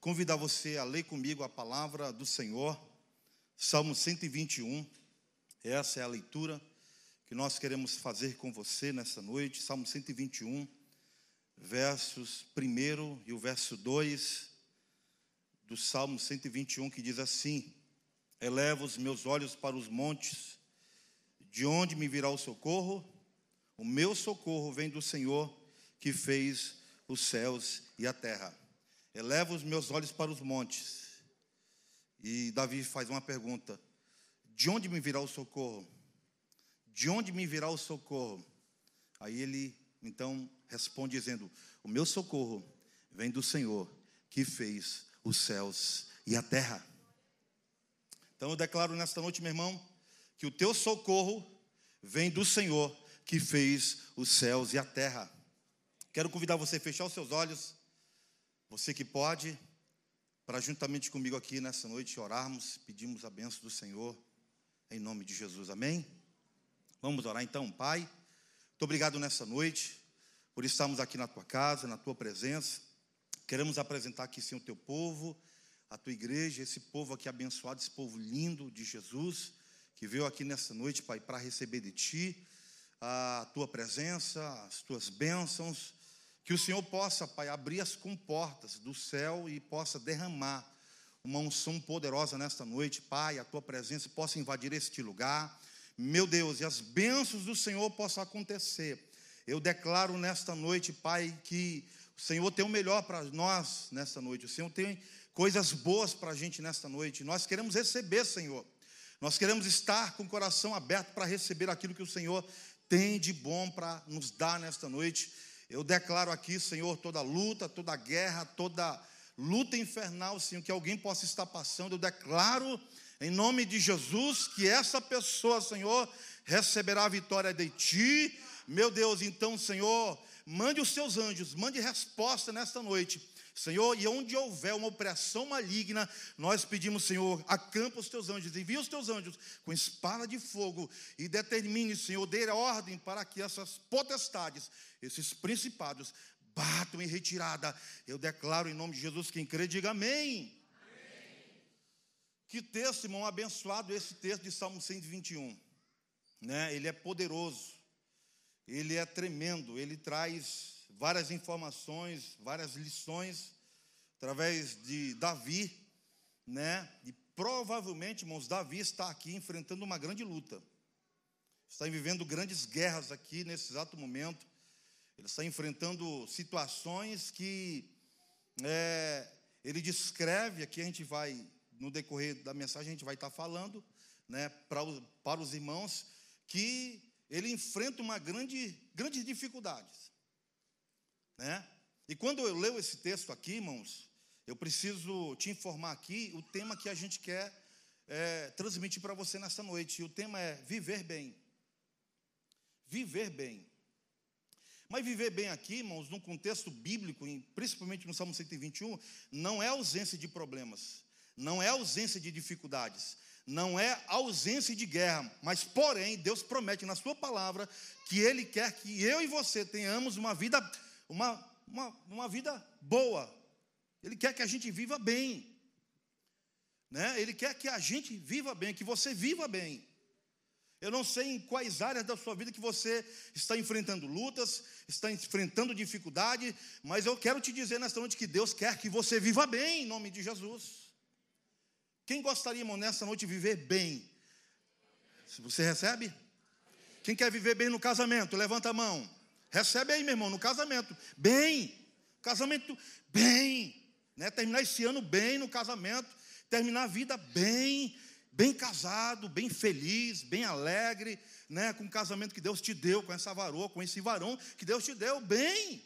convidar você a ler comigo a palavra do Senhor, Salmo 121. Essa é a leitura que nós queremos fazer com você nessa noite, Salmo 121, versos 1 e o verso 2 do Salmo 121, que diz assim: Eleva os meus olhos para os montes, de onde me virá o socorro? O meu socorro vem do Senhor que fez os céus e a terra. Eleva os meus olhos para os montes. E Davi faz uma pergunta: De onde me virá o socorro? De onde me virá o socorro? Aí ele então responde dizendo: O meu socorro vem do Senhor que fez os céus e a terra. Então eu declaro nesta noite, meu irmão, que o teu socorro vem do Senhor que fez os céus e a terra. Quero convidar você a fechar os seus olhos, você que pode, para juntamente comigo aqui nessa noite orarmos, pedimos a benção do Senhor, em nome de Jesus, amém? Vamos orar então, Pai. Muito obrigado nessa noite, por estarmos aqui na tua casa, na tua presença. Queremos apresentar aqui, sim, o teu povo, a tua igreja, esse povo aqui abençoado, esse povo lindo de Jesus, que veio aqui nessa noite, Pai, para receber de ti a tua presença, as tuas bênçãos, que o Senhor possa, Pai, abrir as comportas do céu e possa derramar uma unção poderosa nesta noite, Pai, a tua presença possa invadir este lugar, meu Deus, e as bênçãos do Senhor possam acontecer. Eu declaro nesta noite, Pai, que o Senhor tem o melhor para nós nesta noite, o Senhor tem coisas boas para a gente nesta noite, nós queremos receber, Senhor. Nós queremos estar com o coração aberto para receber aquilo que o Senhor tem de bom para nos dar nesta noite. Eu declaro aqui, Senhor, toda luta, toda guerra, toda luta infernal, Senhor, que alguém possa estar passando. Eu declaro, em nome de Jesus, que essa pessoa, Senhor, receberá a vitória de Ti. Meu Deus, então, Senhor, mande os seus anjos, mande resposta nesta noite Senhor, e onde houver uma opressão maligna, nós pedimos, Senhor, acampa os teus anjos, envia os teus anjos com espada de fogo e determine, Senhor, dê ordem para que essas potestades, esses principados, batam em retirada. Eu declaro em nome de Jesus, quem crê, diga amém. amém. Que texto, irmão, abençoado esse texto de Salmo 121. Né? Ele é poderoso, ele é tremendo, ele traz várias informações, várias lições através de Davi, né? E provavelmente, irmãos, Davi está aqui enfrentando uma grande luta. Está vivendo grandes guerras aqui nesse exato momento. Ele está enfrentando situações que é, ele descreve, aqui a gente vai, no decorrer da mensagem, a gente vai estar falando, né, para, para os irmãos, que ele enfrenta uma grande, grandes dificuldades. Né? E quando eu leio esse texto aqui, irmãos, eu preciso te informar aqui o tema que a gente quer é, transmitir para você nessa noite. E o tema é viver bem. Viver bem. Mas viver bem aqui, irmãos, num contexto bíblico, principalmente no Salmo 121, não é ausência de problemas, não é ausência de dificuldades, não é ausência de guerra, mas porém, Deus promete na Sua palavra que Ele quer que eu e você tenhamos uma vida uma, uma, uma vida boa. Ele quer que a gente viva bem. Né? Ele quer que a gente viva bem, que você viva bem. Eu não sei em quais áreas da sua vida que você está enfrentando lutas, está enfrentando dificuldade, mas eu quero te dizer nesta noite que Deus quer que você viva bem em nome de Jesus. Quem gostaria, irmão, nessa noite viver bem? Você recebe? Quem quer viver bem no casamento? Levanta a mão. Recebe aí, meu irmão, no casamento. Bem. Casamento bem. Né? Terminar esse ano bem no casamento. Terminar a vida bem. Bem casado, bem feliz, bem alegre, né? com o casamento que Deus te deu, com essa varoa, com esse varão que Deus te deu, bem.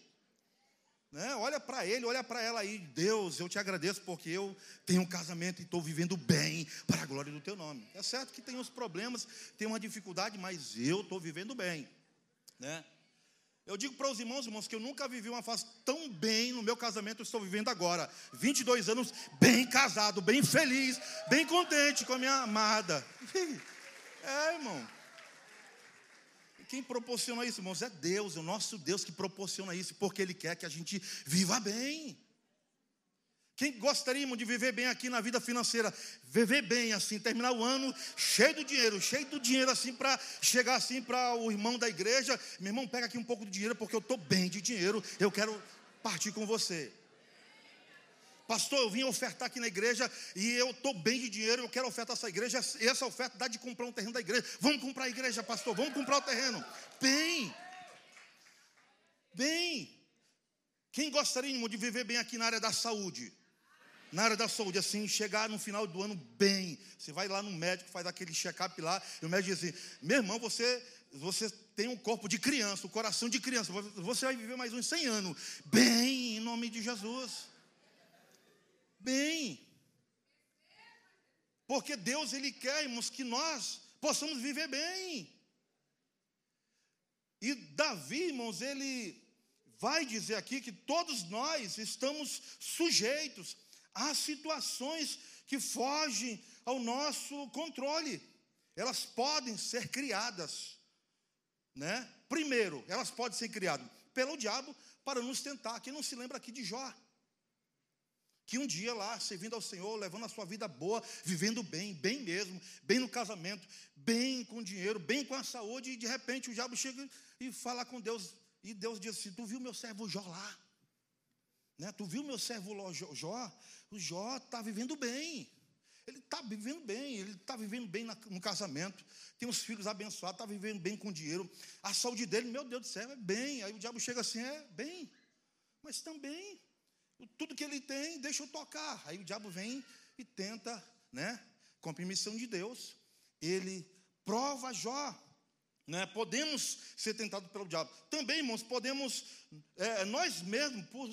Né? Olha para ele, olha para ela aí. Deus, eu te agradeço porque eu tenho um casamento e estou vivendo bem para a glória do teu nome. É certo que tem uns problemas, tem uma dificuldade, mas eu estou vivendo bem. Né? Eu digo para os irmãos, irmãos, que eu nunca vivi uma fase tão bem no meu casamento, eu estou vivendo agora. 22 anos, bem casado, bem feliz, bem contente com a minha amada. É, irmão. Quem proporciona isso, irmãos, é Deus, é o nosso Deus que proporciona isso, porque Ele quer que a gente viva bem. Quem gostaria de viver bem aqui na vida financeira? Viver bem assim, terminar o ano cheio de dinheiro, cheio do dinheiro assim para chegar assim para o irmão da igreja, meu irmão, pega aqui um pouco de dinheiro porque eu estou bem de dinheiro, eu quero partir com você. Pastor, eu vim ofertar aqui na igreja e eu estou bem de dinheiro, eu quero ofertar essa igreja, e essa oferta dá de comprar um terreno da igreja. Vamos comprar a igreja, pastor, vamos comprar o terreno. Bem, bem. Quem gostaria de viver bem aqui na área da saúde? Na área da saúde, assim, chegar no final do ano bem. Você vai lá no médico, faz aquele check-up lá, e o médico diz assim: meu irmão, você, você tem um corpo de criança, o um coração de criança, você vai viver mais uns 100 anos. Bem, em nome de Jesus. Bem. Porque Deus, Ele quer, irmãos, que nós possamos viver bem. E Davi, irmãos, ele vai dizer aqui que todos nós estamos sujeitos há situações que fogem ao nosso controle. Elas podem ser criadas, né? Primeiro, elas podem ser criadas pelo diabo para nos tentar. Quem não se lembra aqui de Jó? Que um dia lá, servindo ao Senhor, levando a sua vida boa, vivendo bem, bem mesmo, bem no casamento, bem com dinheiro, bem com a saúde, e de repente o diabo chega e fala com Deus, e Deus diz assim: Tu viu meu servo Jó lá? Né? Tu viu meu servo Jó? O Jó está vivendo bem. Ele está vivendo bem, ele está vivendo bem no casamento, tem uns filhos abençoados, está vivendo bem com dinheiro. A saúde dele, meu Deus do céu, é bem. Aí o diabo chega assim, é bem, mas também, tudo que ele tem, deixa eu tocar. Aí o diabo vem e tenta, né, com a permissão de Deus, ele prova Jó. Né? Podemos ser tentados pelo diabo. Também, irmãos, podemos, é, nós mesmos, por,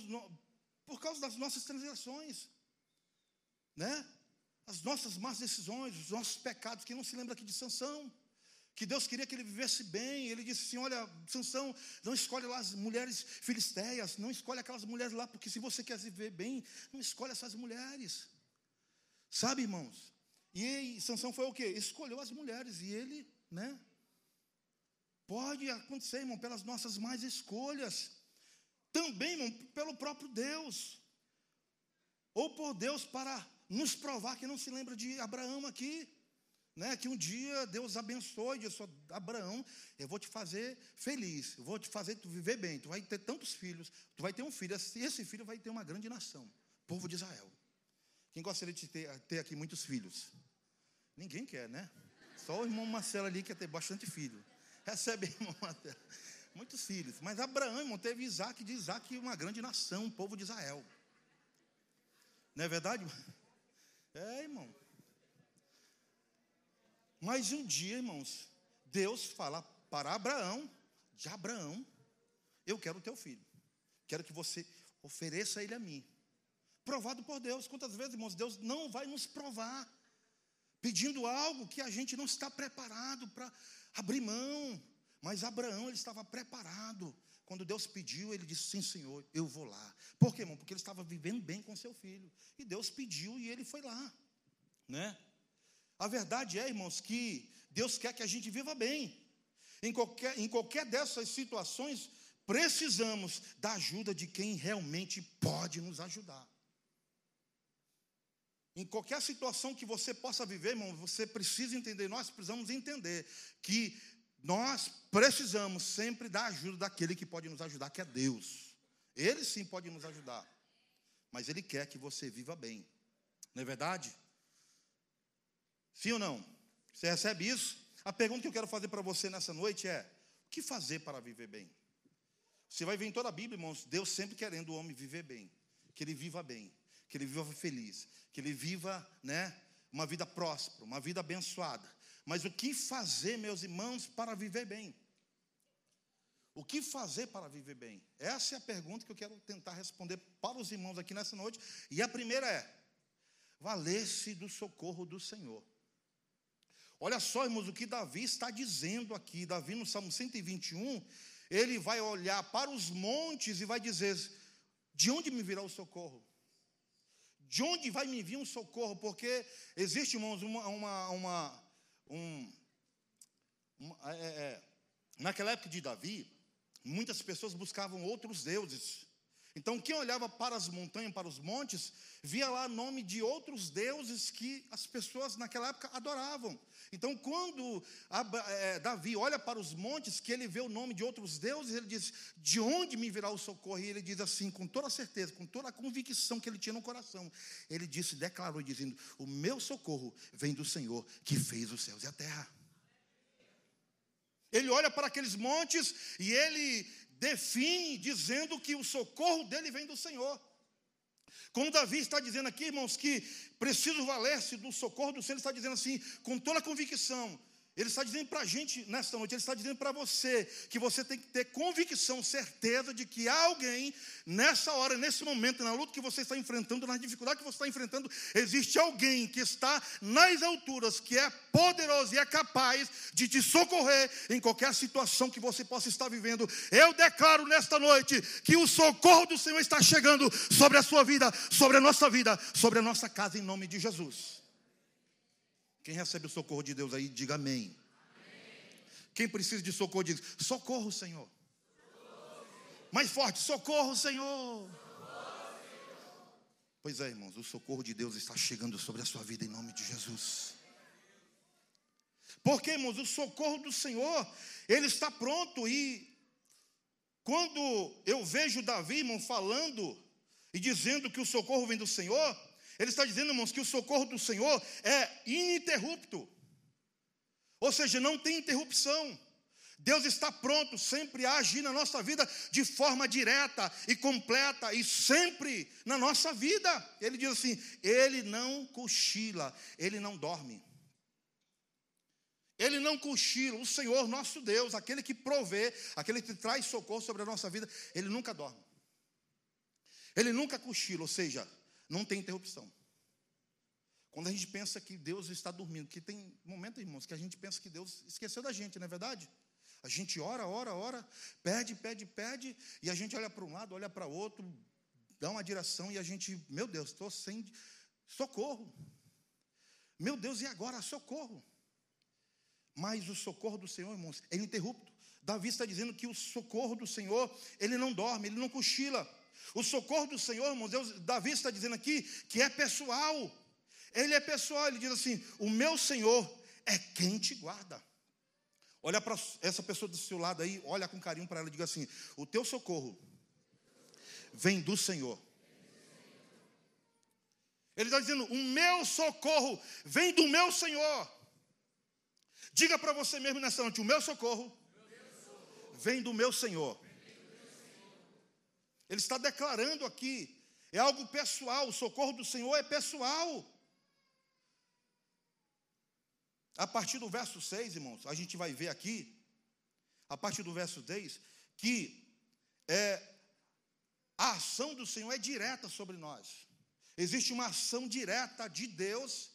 por causa das nossas transgressões, né? As nossas más decisões, os nossos pecados. Quem não se lembra aqui de Sansão? Que Deus queria que ele vivesse bem. Ele disse assim: Olha, Sansão, não escolhe lá as mulheres filisteias, não escolhe aquelas mulheres lá, porque se você quer viver bem, não escolhe essas mulheres. Sabe, irmãos? E Sansão foi o quê? Escolheu as mulheres e ele, né? Pode acontecer, irmão, pelas nossas más escolhas. Também, irmão, pelo próprio Deus. Ou por Deus para nos provar que não se lembra de Abraão aqui. Né, que um dia Deus abençoe e disse: Abraão, eu vou te fazer feliz, eu vou te fazer tu viver bem. Tu vai ter tantos filhos, tu vai ter um filho, esse filho vai ter uma grande nação, povo de Israel. Quem gostaria de ter, ter aqui muitos filhos? Ninguém quer, né? Só o irmão Marcelo ali quer ter bastante filho. Recebe, irmão Marcelo muitos filhos. Mas Abraão, teve Isaac, de Isaac uma grande nação, o povo de Israel. Não é verdade? É, irmão. Mas um dia, irmãos, Deus fala para Abraão, de Abraão, eu quero o teu filho. Quero que você ofereça ele a mim. Provado por Deus. Quantas vezes, irmãos, Deus não vai nos provar, pedindo algo que a gente não está preparado para abrir mão. Mas Abraão ele estava preparado. Quando Deus pediu, ele disse: Sim, Senhor, eu vou lá. Por quê, irmão? Porque ele estava vivendo bem com seu filho. E Deus pediu e ele foi lá. Né? A verdade é, irmãos, que Deus quer que a gente viva bem. Em qualquer, em qualquer dessas situações, precisamos da ajuda de quem realmente pode nos ajudar. Em qualquer situação que você possa viver, irmão, você precisa entender, nós precisamos entender que nós precisamos sempre da ajuda daquele que pode nos ajudar, que é Deus. Ele sim pode nos ajudar, mas Ele quer que você viva bem, não é verdade? Sim ou não? Você recebe isso? A pergunta que eu quero fazer para você nessa noite é: o que fazer para viver bem? Você vai ver em toda a Bíblia, irmãos, Deus sempre querendo o homem viver bem, que ele viva bem, que ele viva feliz, que ele viva, né, uma vida próspera, uma vida abençoada. Mas o que fazer, meus irmãos, para viver bem? O que fazer para viver bem? Essa é a pergunta que eu quero tentar responder para os irmãos aqui nessa noite. E a primeira é: valer-se do socorro do Senhor. Olha só, irmãos, o que Davi está dizendo aqui. Davi, no Salmo 121, ele vai olhar para os montes e vai dizer: De onde me virá o socorro? De onde vai me vir um socorro? Porque existe, irmãos, uma, uma, uma um, um é, é, naquela época de Davi, muitas pessoas buscavam outros deuses. Então, quem olhava para as montanhas, para os montes, via lá nome de outros deuses que as pessoas naquela época adoravam. Então, quando é, Davi olha para os montes, que ele vê o nome de outros deuses, ele diz: De onde me virá o socorro? E ele diz assim, com toda certeza, com toda a convicção que ele tinha no coração, ele disse, declarou, dizendo: O meu socorro vem do Senhor que fez os céus e a terra. Ele olha para aqueles montes e ele define dizendo que o socorro dele vem do Senhor. Como Davi está dizendo aqui, irmãos, que preciso valer-se do socorro do Senhor, ele está dizendo assim, com toda a convicção, ele está dizendo para a gente nesta noite, ele está dizendo para você que você tem que ter convicção, certeza de que alguém, nessa hora, nesse momento, na luta que você está enfrentando, na dificuldade que você está enfrentando, existe alguém que está nas alturas, que é poderoso e é capaz de te socorrer em qualquer situação que você possa estar vivendo. Eu declaro nesta noite que o socorro do Senhor está chegando sobre a sua vida, sobre a nossa vida, sobre a nossa casa, em nome de Jesus. Quem recebe o socorro de Deus aí, diga amém. amém. Quem precisa de socorro, diga socorro, Senhor. Socorro. Mais forte, socorro, Senhor. socorro, Senhor. Pois é, irmãos, o socorro de Deus está chegando sobre a sua vida em nome de Jesus. Porque, irmãos, o socorro do Senhor, ele está pronto e quando eu vejo Davi, irmão, falando e dizendo que o socorro vem do Senhor, ele está dizendo, irmãos, que o socorro do Senhor é ininterrupto. Ou seja, não tem interrupção. Deus está pronto sempre a agir na nossa vida de forma direta e completa e sempre na nossa vida. Ele diz assim: Ele não cochila, Ele não dorme. Ele não cochila, o Senhor nosso Deus, aquele que provê, aquele que traz socorro sobre a nossa vida, Ele nunca dorme. Ele nunca cochila, ou seja, não tem interrupção. Quando a gente pensa que Deus está dormindo, que tem momentos, irmãos, que a gente pensa que Deus esqueceu da gente, não é verdade? A gente ora, ora, ora, pede, pede, pede, e a gente olha para um lado, olha para outro, dá uma direção e a gente, meu Deus, estou sem socorro. Meu Deus, e agora? Socorro. Mas o socorro do Senhor, irmãos, é ininterrupto. Davi está dizendo que o socorro do Senhor, ele não dorme, ele não cochila. O socorro do Senhor, irmãos, Deus, Davi está dizendo aqui que é pessoal. Ele é pessoal, ele diz assim: O meu Senhor é quem te guarda. Olha para essa pessoa do seu lado aí, olha com carinho para ela e diga assim: O teu socorro vem do Senhor. Ele está dizendo: O meu socorro vem do meu Senhor. Diga para você mesmo nessa noite: O meu socorro vem do meu Senhor. Ele está declarando aqui, é algo pessoal, o socorro do Senhor é pessoal. A partir do verso 6, irmãos, a gente vai ver aqui, a partir do verso 10, que é, a ação do Senhor é direta sobre nós. Existe uma ação direta de Deus,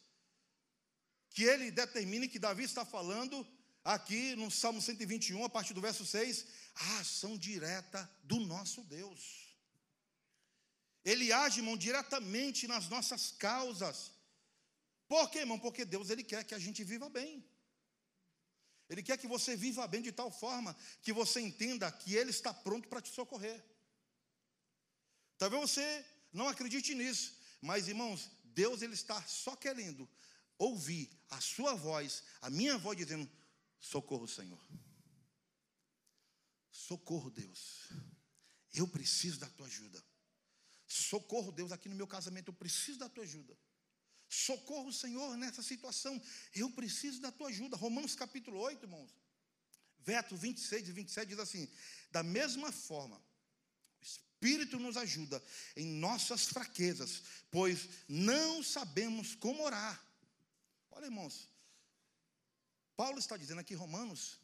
que ele determina, que Davi está falando aqui no Salmo 121, a partir do verso 6, a ação direta do nosso Deus. Ele age, irmão, diretamente nas nossas causas. Por quê, irmão? Porque Deus ele quer que a gente viva bem. Ele quer que você viva bem de tal forma que você entenda que Ele está pronto para te socorrer. Talvez você não acredite nisso, mas irmãos, Deus ele está só querendo ouvir a sua voz, a minha voz dizendo: socorro, Senhor. Socorro, Deus. Eu preciso da tua ajuda. Socorro, Deus, aqui no meu casamento, eu preciso da tua ajuda. Socorro, Senhor, nessa situação, eu preciso da tua ajuda. Romanos capítulo 8, irmãos, versos 26 e 27 diz assim: Da mesma forma, o Espírito nos ajuda em nossas fraquezas, pois não sabemos como orar. Olha, irmãos, Paulo está dizendo aqui, Romanos,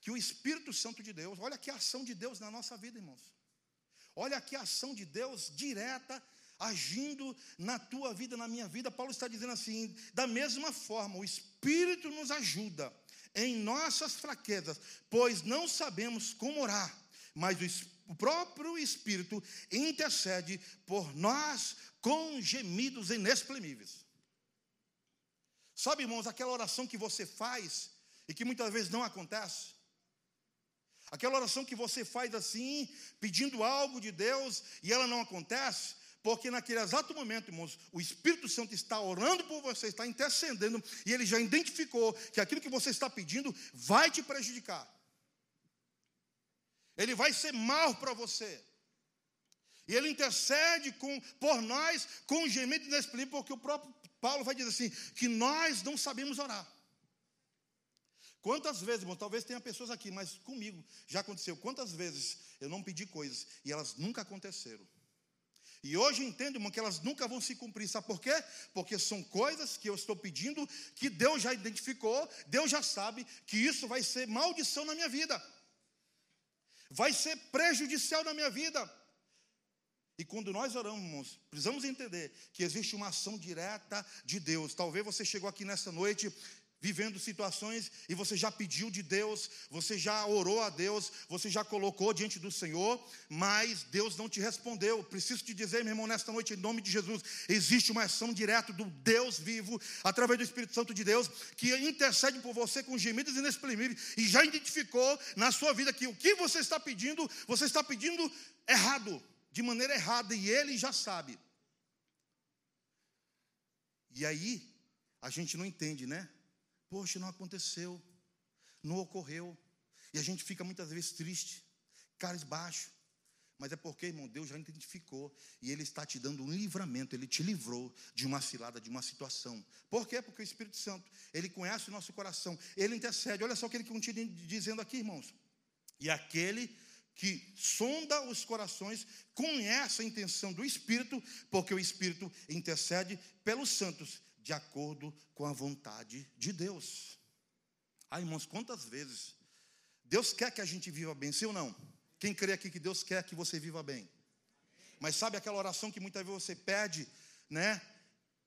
que o Espírito Santo de Deus, olha que ação de Deus na nossa vida, irmãos. Olha aqui a ação de Deus direta agindo na tua vida, na minha vida. Paulo está dizendo assim: da mesma forma, o Espírito nos ajuda em nossas fraquezas, pois não sabemos como orar, mas o próprio Espírito intercede por nós com gemidos inexprimíveis. Sabe, irmãos, aquela oração que você faz e que muitas vezes não acontece? Aquela oração que você faz assim, pedindo algo de Deus e ela não acontece, porque naquele exato momento, irmãos, o Espírito Santo está orando por você, está intercedendo, e ele já identificou que aquilo que você está pedindo vai te prejudicar. Ele vai ser mal para você. E ele intercede com, por nós com gemido inexprimível, porque o próprio Paulo vai dizer assim: que nós não sabemos orar. Quantas vezes, irmão, talvez tenha pessoas aqui, mas comigo já aconteceu. Quantas vezes eu não pedi coisas e elas nunca aconteceram? E hoje entendo, irmão, que elas nunca vão se cumprir. Sabe por quê? Porque são coisas que eu estou pedindo que Deus já identificou, Deus já sabe que isso vai ser maldição na minha vida, vai ser prejudicial na minha vida. E quando nós oramos, precisamos entender que existe uma ação direta de Deus. Talvez você chegou aqui nessa noite vivendo situações e você já pediu de Deus, você já orou a Deus, você já colocou diante do Senhor, mas Deus não te respondeu. Preciso te dizer, meu irmão, nesta noite, em nome de Jesus, existe uma ação direta do Deus vivo, através do Espírito Santo de Deus, que intercede por você com gemidos inexprimíveis e já identificou na sua vida que o que você está pedindo, você está pedindo errado de maneira errada e ele já sabe. E aí, a gente não entende, né? Poxa, não aconteceu, não ocorreu. E a gente fica muitas vezes triste, caras baixo. Mas é porque, irmão, Deus já identificou e Ele está te dando um livramento, Ele te livrou de uma cilada, de uma situação. Por quê? Porque o Espírito Santo, Ele conhece o nosso coração, Ele intercede. Olha só o que Ele continua dizendo aqui, irmãos. E aquele que sonda os corações, conhece a intenção do Espírito, porque o Espírito intercede pelos santos, de acordo com a vontade de Deus. Ah, irmãos, quantas vezes Deus quer que a gente viva bem, sim ou não? Quem crê aqui que Deus quer que você viva bem? Mas sabe aquela oração que muitas vezes você pede, né?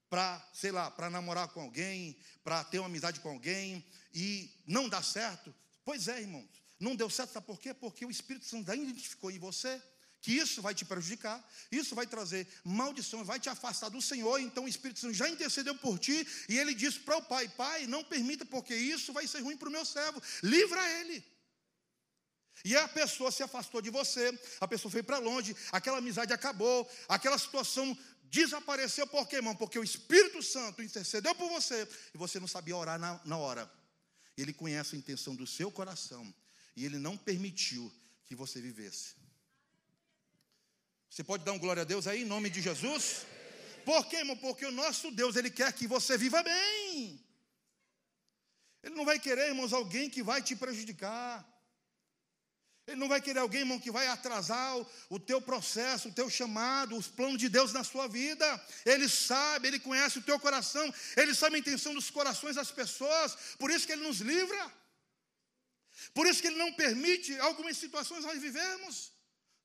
Para, sei lá, para namorar com alguém, para ter uma amizade com alguém e não dá certo? Pois é, irmãos. Não deu certo, sabe por quê? Porque o Espírito Santo já identificou em você que isso vai te prejudicar, isso vai trazer maldição, vai te afastar do Senhor. Então o Espírito Santo já intercedeu por ti e ele disse para o pai: Pai, não permita, porque isso vai ser ruim para o meu servo, livra ele. E a pessoa se afastou de você, a pessoa foi para longe, aquela amizade acabou, aquela situação desapareceu, por quê, irmão? Porque o Espírito Santo intercedeu por você e você não sabia orar na, na hora. Ele conhece a intenção do seu coração e Ele não permitiu que você vivesse. Você pode dar um glória a Deus aí, em nome de Jesus? Por quê, irmão? Porque o nosso Deus, Ele quer que você viva bem. Ele não vai querer, irmãos, alguém que vai te prejudicar. Ele não vai querer alguém, irmão, que vai atrasar o, o, teu processo, o teu chamado, os planos de Deus na sua vida. Ele sabe, ele conhece o teu coração, ele sabe a intenção dos corações das pessoas, por isso que ele nos livra. Por isso que Ele não permite algumas situações nós vivemos.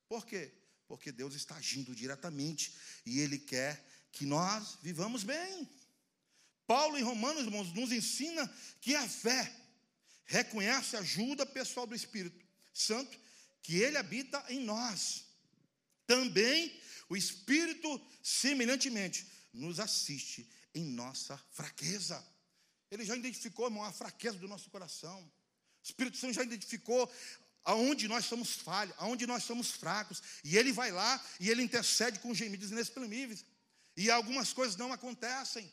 Por quê? Porque Deus está agindo diretamente e Ele quer que nós vivamos bem. Paulo em Romanos, irmãos, nos ensina que a fé reconhece a ajuda pessoal do Espírito Santo, que Ele habita em nós. Também o Espírito, semelhantemente, nos assiste em nossa fraqueza. Ele já identificou, irmão, a fraqueza do nosso coração. O Espírito Santo já identificou aonde nós somos falhos, aonde nós somos fracos, e ele vai lá e ele intercede com gemidos inexprimíveis. E algumas coisas não acontecem.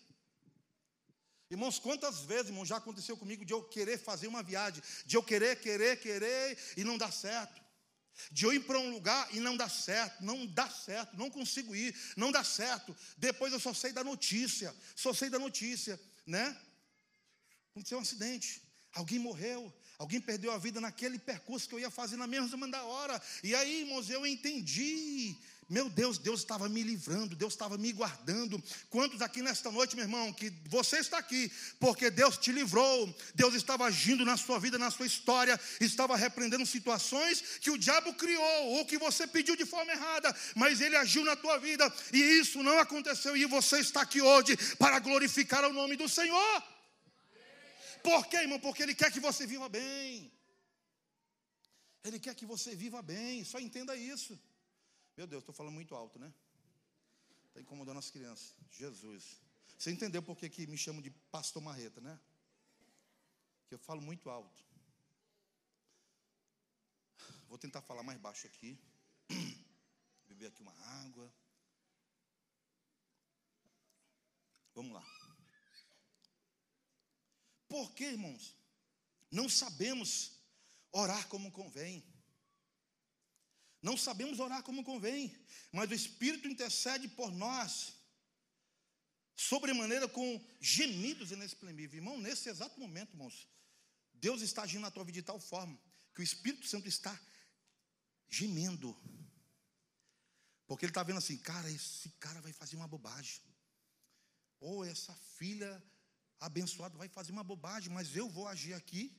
Irmãos, quantas vezes, irmão, já aconteceu comigo de eu querer fazer uma viagem, de eu querer, querer, querer e não dá certo. De eu ir para um lugar e não dá certo, não dá certo, não consigo ir, não dá certo. Depois eu só sei da notícia, só sei da notícia, né? Aconteceu um acidente, alguém morreu, Alguém perdeu a vida naquele percurso que eu ia fazer na mesma da hora. E aí, irmãos, eu entendi. Meu Deus, Deus estava me livrando, Deus estava me guardando. Quantos aqui nesta noite, meu irmão, que você está aqui porque Deus te livrou, Deus estava agindo na sua vida, na sua história, estava repreendendo situações que o diabo criou ou que você pediu de forma errada, mas ele agiu na tua vida e isso não aconteceu e você está aqui hoje para glorificar o nome do Senhor. Por quê, irmão? Porque Ele quer que você viva bem. Ele quer que você viva bem. Só entenda isso. Meu Deus, estou falando muito alto, né? Está incomodando as crianças. Jesus. Você entendeu por que, que me chamam de pastor marreta, né? Que eu falo muito alto. Vou tentar falar mais baixo aqui. Beber aqui uma água. Vamos lá. Por que, irmãos? Não sabemos orar como convém. Não sabemos orar como convém, mas o Espírito intercede por nós, sobremaneira com gemidos inexprimíveis. Irmão, nesse exato momento, irmãos, Deus está agindo na tua vida de tal forma que o Espírito Santo está gemendo. Porque ele está vendo assim, cara, esse cara vai fazer uma bobagem. Ou essa filha abençoada vai fazer uma bobagem, mas eu vou agir aqui,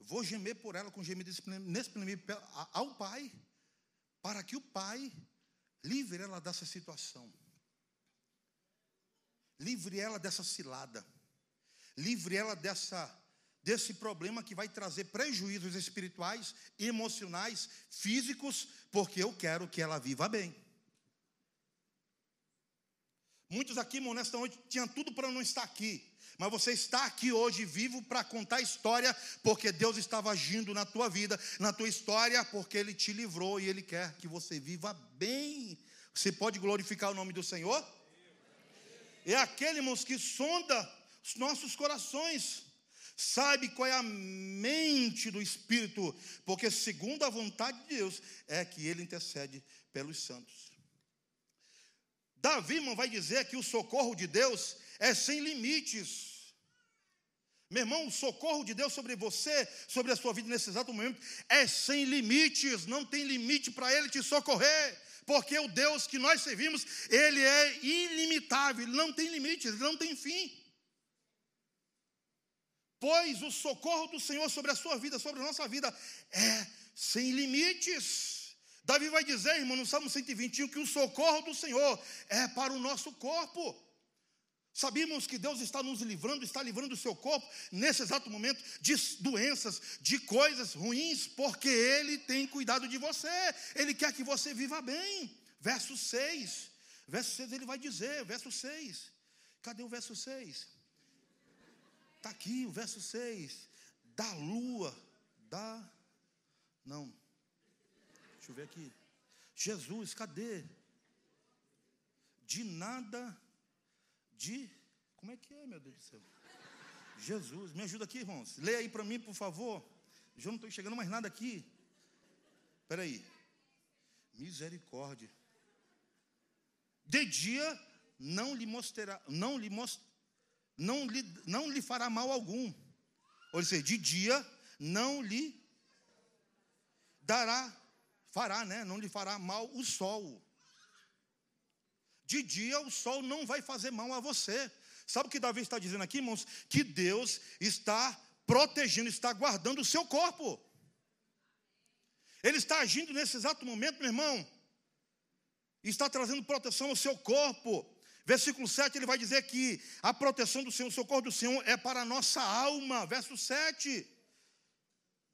vou gemer por ela com gemido inexprimível ao Pai para que o Pai livre ela dessa situação. Livre ela dessa cilada. Livre ela dessa desse problema que vai trazer prejuízos espirituais, emocionais, físicos, porque eu quero que ela viva bem. Muitos aqui, irmão, nesta noite tinham tudo para não estar aqui. Mas você está aqui hoje vivo para contar história, porque Deus estava agindo na tua vida, na tua história, porque Ele te livrou e Ele quer que você viva bem. Você pode glorificar o nome do Senhor? É aquele, irmãos, que sonda os nossos corações, sabe qual é a mente do Espírito, porque segundo a vontade de Deus é que Ele intercede pelos santos. Davi, irmão, vai dizer que o socorro de Deus é sem limites. Meu irmão, o socorro de Deus sobre você, sobre a sua vida nesse exato momento, é sem limites, não tem limite para Ele te socorrer, porque o Deus que nós servimos, Ele é ilimitável, não tem limites, Ele não tem fim. Pois o socorro do Senhor sobre a sua vida, sobre a nossa vida, é sem limites. Davi vai dizer, irmão, no Salmo 121, que o socorro do Senhor é para o nosso corpo. Sabíamos que Deus está nos livrando, está livrando o seu corpo nesse exato momento de doenças, de coisas ruins, porque Ele tem cuidado de você, Ele quer que você viva bem. Verso 6, verso 6 ele vai dizer, verso 6, cadê o verso 6? Está aqui o verso 6, da lua, da, não, deixa eu ver aqui, Jesus, cadê? De nada de. Como é que é, meu Deus do céu? Jesus, me ajuda aqui, irmãos. Leia aí para mim, por favor. Eu não estou enxergando mais nada aqui. Espera aí. Misericórdia. De dia não lhe mostrará, não lhe most, não lhe, não lhe fará mal algum. Ou seja, de dia não lhe dará, fará, né? Não lhe fará mal o sol. De dia o sol não vai fazer mal a você. Sabe o que Davi está dizendo aqui, irmãos? Que Deus está protegendo, está guardando o seu corpo. Ele está agindo nesse exato momento, meu irmão. Está trazendo proteção ao seu corpo. Versículo 7, ele vai dizer que a proteção do Senhor, o socorro do Senhor é para a nossa alma. Verso 7.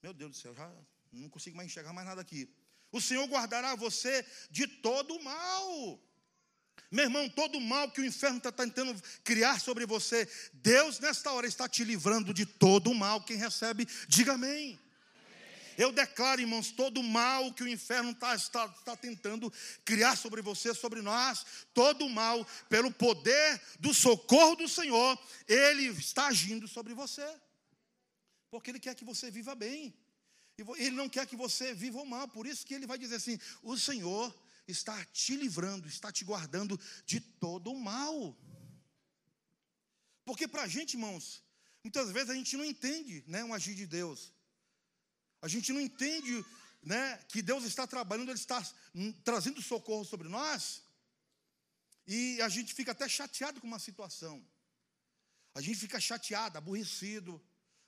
Meu Deus do céu, já não consigo mais enxergar mais nada aqui. O Senhor guardará você de todo o mal. Meu irmão, todo o mal que o inferno está tentando criar sobre você, Deus nesta hora está te livrando de todo o mal. Quem recebe, diga amém. Eu declaro, irmãos, todo o mal que o inferno está, está, está tentando criar sobre você, sobre nós, todo o mal, pelo poder do socorro do Senhor, Ele está agindo sobre você. Porque Ele quer que você viva bem. Ele não quer que você viva o mal. Por isso que Ele vai dizer assim: o Senhor está te livrando, está te guardando de todo o mal. Porque para a gente, irmãos, muitas vezes a gente não entende né, um agir de Deus. A gente não entende né, que Deus está trabalhando, Ele está trazendo socorro sobre nós. E a gente fica até chateado com uma situação. A gente fica chateado, aborrecido.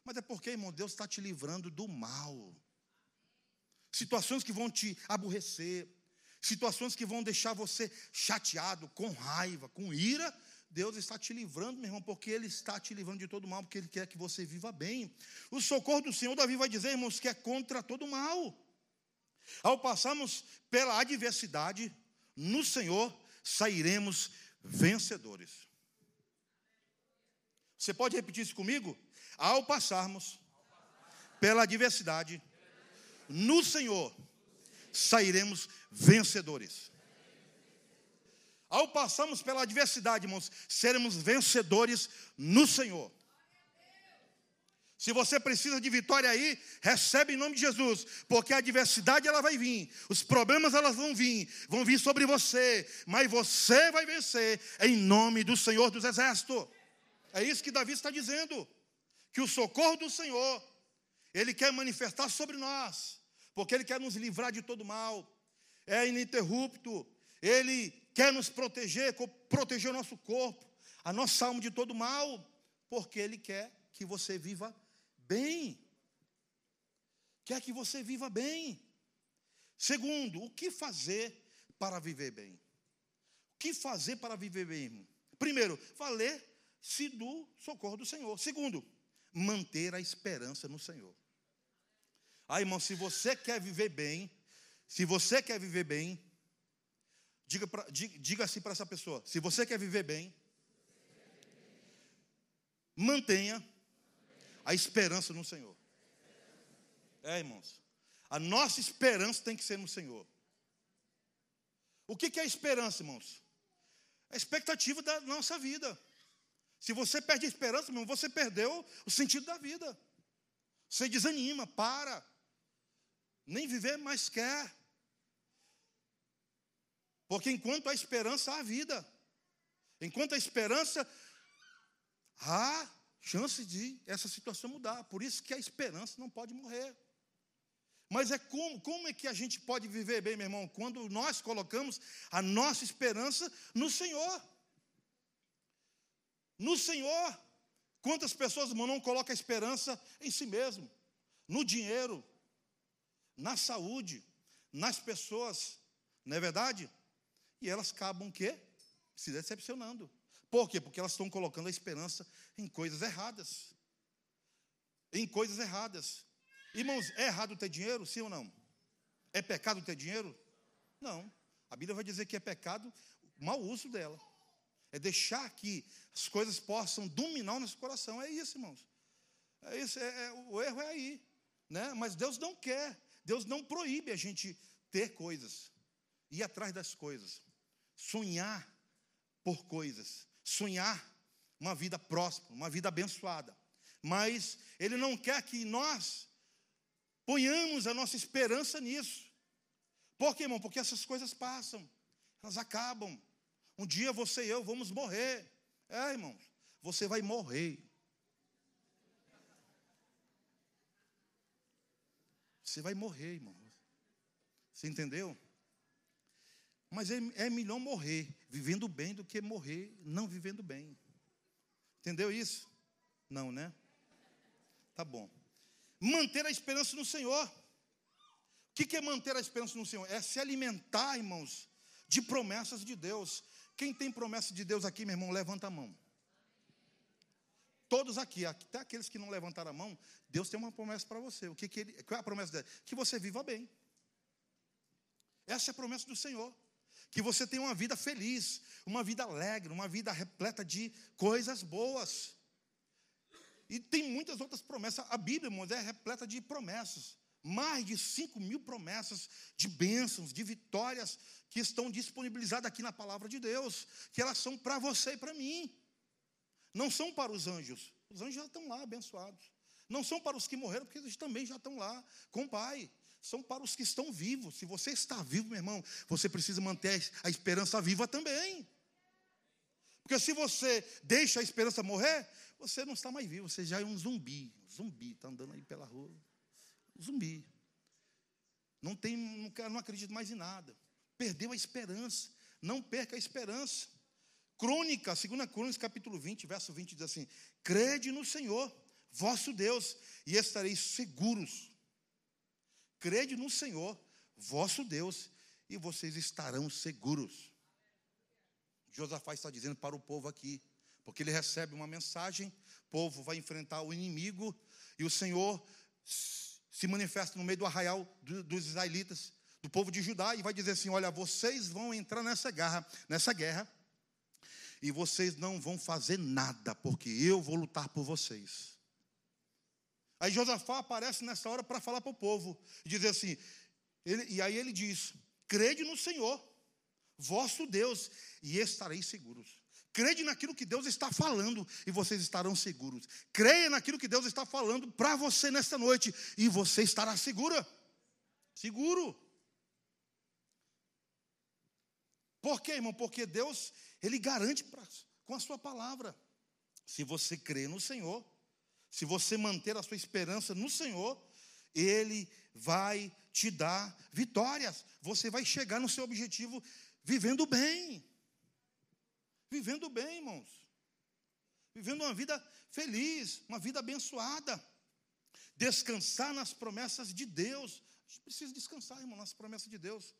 Mas é porque, irmão, Deus está te livrando do mal. Situações que vão te aborrecer, situações que vão deixar você chateado, com raiva, com ira, Deus está te livrando, meu irmão, porque Ele está te livrando de todo mal, porque Ele quer que você viva bem. O socorro do Senhor, Davi vai dizer, irmãos, que é contra todo mal. Ao passarmos pela adversidade, no Senhor sairemos vencedores. Você pode repetir isso comigo? Ao passarmos pela adversidade, no Senhor sairemos vencedores. Ao passarmos pela adversidade, irmãos, seremos vencedores no Senhor. Se você precisa de vitória aí, recebe em nome de Jesus, porque a adversidade ela vai vir, os problemas elas vão vir, vão vir sobre você, mas você vai vencer em nome do Senhor dos Exércitos. É isso que Davi está dizendo, que o socorro do Senhor, ele quer manifestar sobre nós, porque ele quer nos livrar de todo mal. É ininterrupto, ele quer nos proteger, proteger o nosso corpo, a nossa alma de todo mal, porque ele quer que você viva bem. Quer que você viva bem. Segundo, o que fazer para viver bem? O que fazer para viver bem? Primeiro, valer-se do socorro do Senhor. Segundo, manter a esperança no Senhor. Ah, irmão, se você quer viver bem, se você quer viver bem, diga, pra, diga, diga assim para essa pessoa: se você quer viver bem, mantenha a esperança no Senhor. É, irmãos. A nossa esperança tem que ser no Senhor. O que é esperança, irmãos? É a expectativa da nossa vida. Se você perde a esperança, irmão, você perdeu o sentido da vida. Você desanima, para. Nem viver mais quer. Porque enquanto há esperança, há vida. Enquanto há esperança, há chance de essa situação mudar. Por isso que a esperança não pode morrer. Mas é como, como é que a gente pode viver bem, meu irmão? Quando nós colocamos a nossa esperança no Senhor. No Senhor. Quantas pessoas, irmão, não colocam a esperança em si mesmo, no dinheiro, na saúde, nas pessoas, não é verdade? E elas acabam o quê? Se decepcionando. Por quê? Porque elas estão colocando a esperança em coisas erradas. Em coisas erradas. Irmãos, é errado ter dinheiro, sim ou não? É pecado ter dinheiro? Não. A Bíblia vai dizer que é pecado o mau uso dela. É deixar que as coisas possam dominar o nosso coração. É isso, irmãos. É isso, é, é, o erro é aí. Né? Mas Deus não quer, Deus não proíbe a gente ter coisas, ir atrás das coisas, sonhar por coisas sonhar uma vida próspera, uma vida abençoada. Mas Ele não quer que nós ponhamos a nossa esperança nisso. Por quê, irmão? Porque essas coisas passam, elas acabam. Um dia você e eu vamos morrer. É, irmãos, você vai morrer. Você vai morrer, irmão. Você entendeu? Mas é, é melhor morrer vivendo bem do que morrer não vivendo bem. Entendeu isso? Não, né? Tá bom. Manter a esperança no Senhor. O que é manter a esperança no Senhor? É se alimentar, irmãos, de promessas de Deus. Quem tem promessa de Deus aqui, meu irmão, levanta a mão. Todos aqui, até aqueles que não levantaram a mão, Deus tem uma promessa para você. O que, que ele, qual é a promessa dele? Que você viva bem. Essa é a promessa do Senhor que você tenha uma vida feliz, uma vida alegre, uma vida repleta de coisas boas. E tem muitas outras promessas. A Bíblia, irmãos, é repleta de promessas. Mais de 5 mil promessas de bênçãos, de vitórias que estão disponibilizadas aqui na palavra de Deus, que elas são para você e para mim. Não são para os anjos. Os anjos já estão lá abençoados. Não são para os que morreram, porque eles também já estão lá com o Pai são para os que estão vivos. Se você está vivo, meu irmão, você precisa manter a esperança viva também. Porque se você deixa a esperança morrer, você não está mais vivo, você já é um zumbi. Zumbi, está andando aí pela rua. Zumbi. Não tem, não, não acredito mais em nada. Perdeu a esperança. Não perca a esperança. Crônica, 2 Crônicas, capítulo 20, verso 20, diz assim: Crede no Senhor, vosso Deus, e estareis seguros Crede no Senhor, vosso Deus, e vocês estarão seguros. Josafá está dizendo para o povo aqui, porque ele recebe uma mensagem, o povo vai enfrentar o inimigo, e o Senhor se manifesta no meio do arraial dos israelitas, do povo de Judá, e vai dizer assim: Olha, vocês vão entrar nessa guerra, nessa guerra, e vocês não vão fazer nada, porque eu vou lutar por vocês. Aí Josafá aparece nessa hora para falar para o povo, e dizer assim, ele, e aí ele diz: crede no Senhor, vosso Deus, e estareis seguros. Crede naquilo que Deus está falando e vocês estarão seguros. Creia naquilo que Deus está falando para você nesta noite e você estará segura. Seguro. Por quê, irmão? Porque Deus, Ele garante pra, com a sua palavra. Se você crê no Senhor, se você manter a sua esperança no Senhor, Ele vai te dar vitórias. Você vai chegar no seu objetivo vivendo bem. Vivendo bem, irmãos. Vivendo uma vida feliz, uma vida abençoada. Descansar nas promessas de Deus. A gente precisa descansar, irmão, nas promessas de Deus.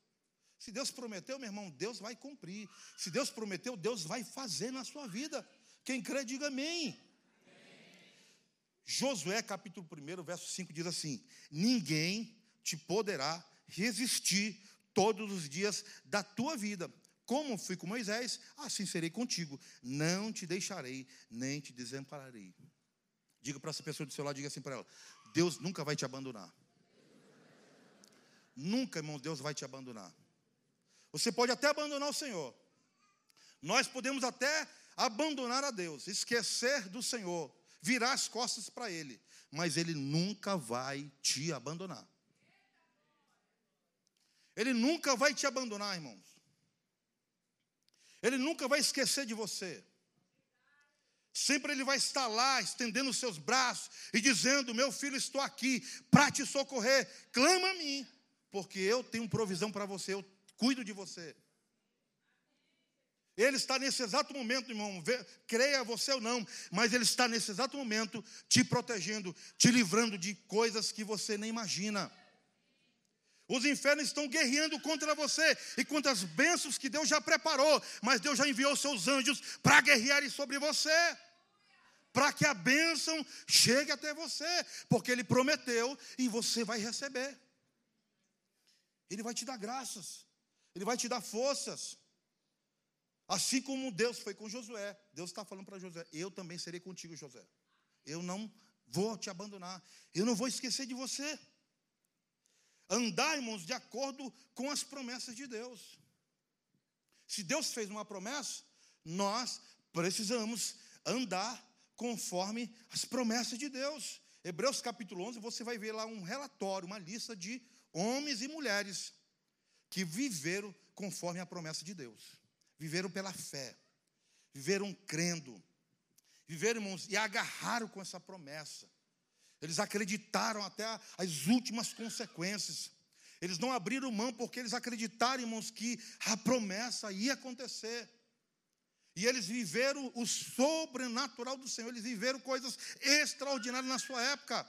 Se Deus prometeu, meu irmão, Deus vai cumprir. Se Deus prometeu, Deus vai fazer na sua vida. Quem crê, diga amém. amém. Josué, capítulo 1, verso 5 diz assim: Ninguém te poderá resistir todos os dias da tua vida. Como fui com Moisés, assim serei contigo. Não te deixarei, nem te desampararei. Diga para essa pessoa do seu lado, diga assim para ela: Deus nunca vai te abandonar. Nunca, irmão, Deus vai te abandonar. Você pode até abandonar o Senhor. Nós podemos até abandonar a Deus, esquecer do Senhor, virar as costas para Ele, mas Ele nunca vai te abandonar. Ele nunca vai te abandonar, irmãos. Ele nunca vai esquecer de você. Sempre Ele vai estar lá, estendendo os seus braços e dizendo: Meu filho, estou aqui para te socorrer. Clama a mim, porque eu tenho provisão para você, eu cuido de você. Ele está nesse exato momento, irmão, creia você ou não, mas Ele está nesse exato momento te protegendo, te livrando de coisas que você nem imagina. Os infernos estão guerreando contra você e contra as bênçãos que Deus já preparou, mas Deus já enviou seus anjos para guerrearem sobre você, para que a bênção chegue até você, porque Ele prometeu e você vai receber. Ele vai te dar graças, Ele vai te dar forças. Assim como Deus foi com Josué, Deus está falando para Josué: Eu também serei contigo, Josué. Eu não vou te abandonar, eu não vou esquecer de você andar, irmãos, de acordo com as promessas de Deus. Se Deus fez uma promessa, nós precisamos andar conforme as promessas de Deus. Hebreus capítulo 11, você vai ver lá um relatório, uma lista de homens e mulheres que viveram conforme a promessa de Deus. Viveram pela fé, viveram crendo, viveram, irmãos, e agarraram com essa promessa. Eles acreditaram até as últimas consequências. Eles não abriram mão porque eles acreditaram, irmãos, que a promessa ia acontecer. E eles viveram o sobrenatural do Senhor, eles viveram coisas extraordinárias na sua época.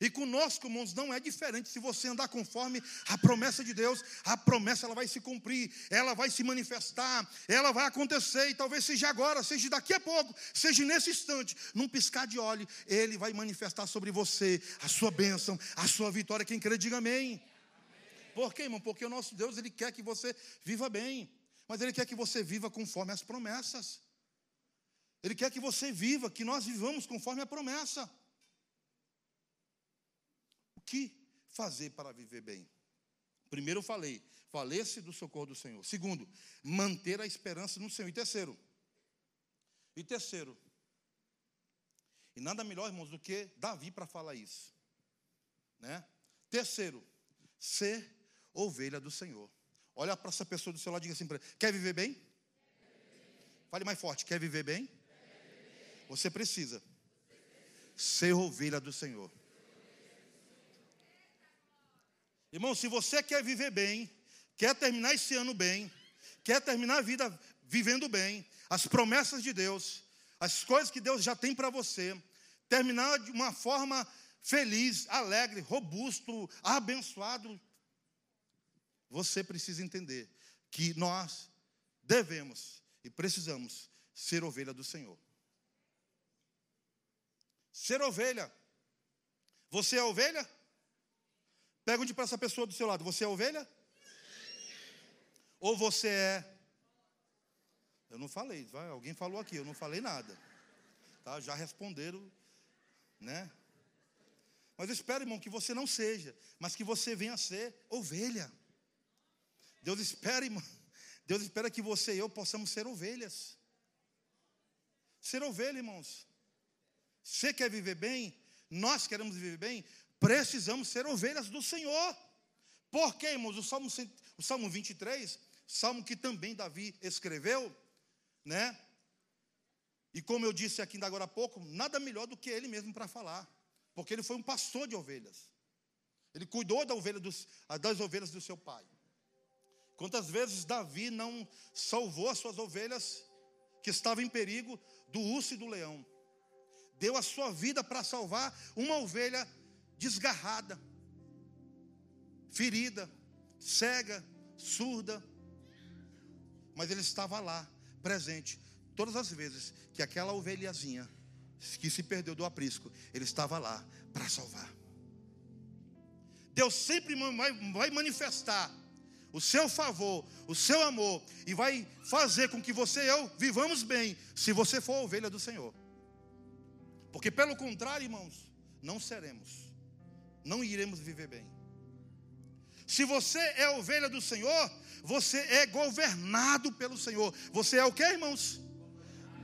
E conosco, irmãos, não é diferente. Se você andar conforme a promessa de Deus, a promessa ela vai se cumprir, ela vai se manifestar, ela vai acontecer, e talvez seja agora, seja daqui a pouco, seja nesse instante, num piscar de olho, ele vai manifestar sobre você a sua bênção, a sua vitória. Quem crê, diga amém. amém. Por quê, irmão? Porque o nosso Deus, ele quer que você viva bem, mas ele quer que você viva conforme as promessas. Ele quer que você viva, que nós vivamos conforme a promessa que fazer para viver bem? Primeiro eu falei, falece do socorro do Senhor. Segundo, manter a esperança no Senhor. E terceiro, e terceiro, e nada melhor, irmãos, do que Davi para falar isso. Né? Terceiro, ser ovelha do Senhor. Olha para essa pessoa do seu lado e diga assim para quer viver bem? Fale mais forte, quer viver bem? Você precisa ser ovelha do Senhor. Irmão, se você quer viver bem, quer terminar esse ano bem, quer terminar a vida vivendo bem, as promessas de Deus, as coisas que Deus já tem para você, terminar de uma forma feliz, alegre, robusto, abençoado, você precisa entender que nós devemos e precisamos ser ovelha do Senhor. Ser ovelha. Você é ovelha? Pergunte para essa pessoa do seu lado: você é ovelha? Ou você é. Eu não falei, vai, alguém falou aqui, eu não falei nada. Tá? Já responderam, né? Mas eu espero, irmão, que você não seja, mas que você venha a ser ovelha. Deus espera, irmão. Deus espera que você e eu possamos ser ovelhas. Ser ovelha, irmãos. Você quer viver bem? Nós queremos viver bem? Precisamos ser ovelhas do Senhor. Por quê, irmãos? O Salmo, o Salmo 23, salmo que também Davi escreveu, né? E como eu disse aqui ainda agora há pouco, nada melhor do que ele mesmo para falar, porque ele foi um pastor de ovelhas. Ele cuidou da ovelha dos, das ovelhas do seu pai. Quantas vezes Davi não salvou as suas ovelhas que estavam em perigo do urso e do leão? Deu a sua vida para salvar uma ovelha desgarrada, ferida, cega, surda. Mas ele estava lá, presente, todas as vezes que aquela ovelhazinha que se perdeu do aprisco, ele estava lá para salvar. Deus sempre vai, manifestar o seu favor, o seu amor, e vai fazer com que você e eu vivamos bem, se você for ovelha do Senhor. Porque, pelo contrário, irmãos, não seremos, não iremos viver bem. Se você é ovelha do Senhor, você é governado pelo Senhor. Você é o que, irmãos?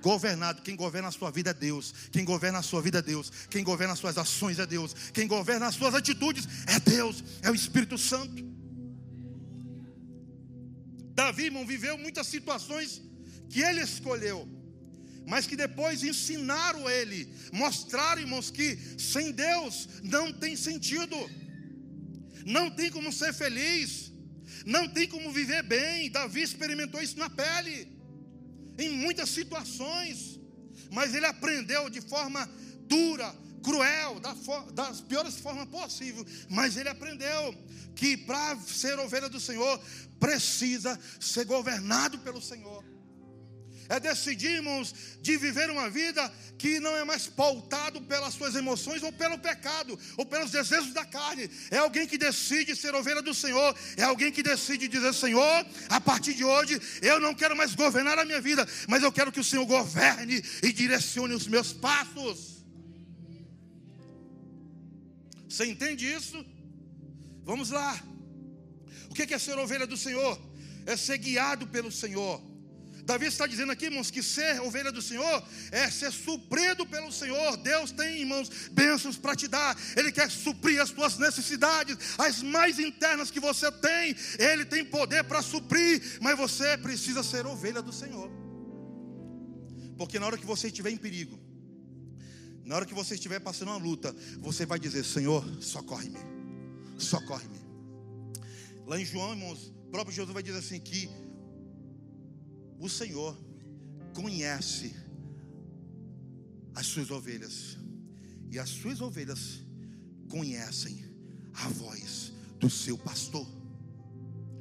Governado. Quem governa a sua vida é Deus. Quem governa a sua vida é Deus. Quem governa as suas ações é Deus. Quem governa as suas atitudes é Deus. É o Espírito Santo. Davi, irmão, viveu muitas situações que ele escolheu, mas que depois ensinaram ele, mostraram, irmãos, que sem Deus não tem sentido, não tem como ser feliz, não tem como viver bem. Davi experimentou isso na pele, em muitas situações, mas ele aprendeu de forma dura, cruel, das piores formas possíveis, mas ele aprendeu que para ser ovelha do Senhor precisa ser governado pelo Senhor. É decidirmos de viver uma vida que não é mais pautado pelas suas emoções ou pelo pecado ou pelos desejos da carne. É alguém que decide ser ovelha do Senhor. É alguém que decide dizer: Senhor, a partir de hoje eu não quero mais governar a minha vida, mas eu quero que o Senhor governe e direcione os meus passos. Você entende isso? Vamos lá. O que é ser ovelha do Senhor? É ser guiado pelo Senhor. Davi está dizendo aqui, irmãos, que ser ovelha do Senhor é ser suprido pelo Senhor. Deus tem, irmãos, bênçãos para te dar. Ele quer suprir as tuas necessidades, as mais internas que você tem. Ele tem poder para suprir, mas você precisa ser ovelha do Senhor. Porque na hora que você estiver em perigo, na hora que você estiver passando uma luta, você vai dizer: Senhor, socorre-me, socorre-me. Lá em João, irmãos, o próprio Jesus vai dizer assim: que o Senhor conhece as suas ovelhas, e as suas ovelhas conhecem a voz do seu pastor.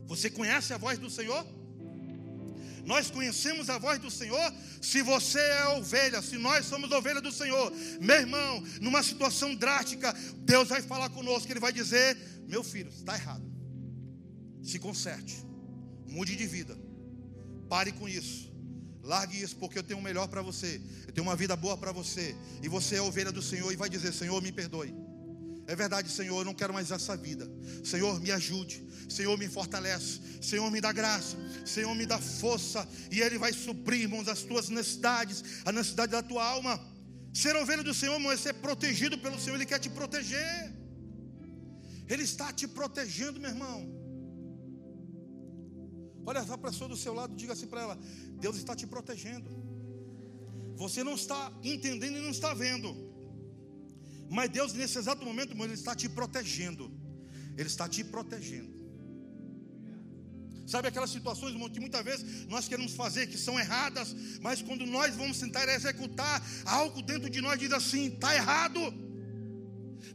Você conhece a voz do Senhor? Nós conhecemos a voz do Senhor se você é ovelha, se nós somos ovelha do Senhor. Meu irmão, numa situação drástica, Deus vai falar conosco, Ele vai dizer: Meu filho, está errado. Se conserte, mude de vida, pare com isso. Largue isso, porque eu tenho o um melhor para você. Eu tenho uma vida boa para você. E você é ovelha do Senhor e vai dizer: Senhor, me perdoe. É verdade, Senhor, eu não quero mais essa vida. Senhor, me ajude. Senhor, me fortalece. Senhor, me dá graça. Senhor, me dá força. E Ele vai suprir, irmãos, as tuas necessidades, a necessidade da tua alma. Ser ovelha do Senhor, irmão, é ser protegido pelo Senhor. Ele quer te proteger. Ele está te protegendo, meu irmão. Olha a pessoa do seu lado, diga assim para ela: Deus está te protegendo. Você não está entendendo e não está vendo. Mas Deus, nesse exato momento, Ele está te protegendo. Ele está te protegendo. Sabe aquelas situações, que muitas vezes nós queremos fazer que são erradas, mas quando nós vamos tentar executar, algo dentro de nós diz assim: está errado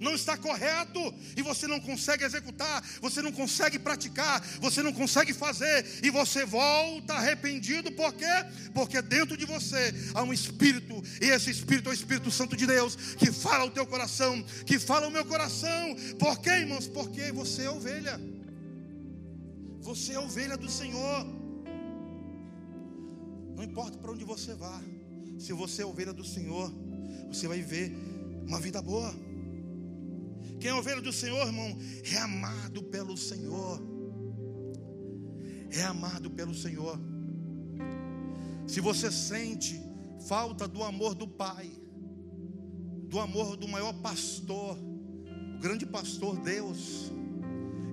não está correto e você não consegue executar, você não consegue praticar, você não consegue fazer e você volta arrependido, por quê? Porque dentro de você há um espírito e esse espírito é o Espírito Santo de Deus que fala o teu coração, que fala o meu coração. Por quê, irmãos? Porque você é ovelha. Você é ovelha do Senhor. Não importa para onde você vá, se você é ovelha do Senhor, você vai viver uma vida boa. Quem é ovelha do Senhor, irmão, é amado pelo Senhor. É amado pelo Senhor. Se você sente falta do amor do Pai, do amor do maior pastor, o grande pastor Deus,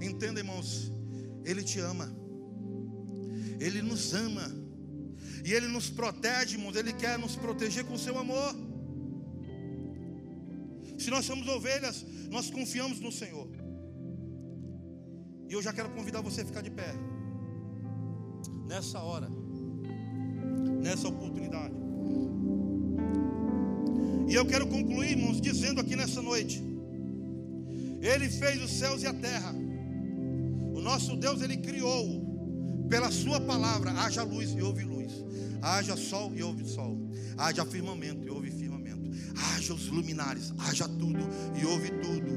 entenda, irmãos, Ele te ama, Ele nos ama, e Ele nos protege, irmãos, Ele quer nos proteger com o seu amor. Se nós somos ovelhas, nós confiamos no Senhor. E eu já quero convidar você a ficar de pé. Nessa hora. Nessa oportunidade. E eu quero concluir, irmãos, dizendo aqui nessa noite: Ele fez os céus e a terra. O nosso Deus, Ele criou pela Sua palavra: haja luz e houve luz, haja sol e houve sol, haja firmamento e houve haja os luminares, haja tudo, e ouve tudo.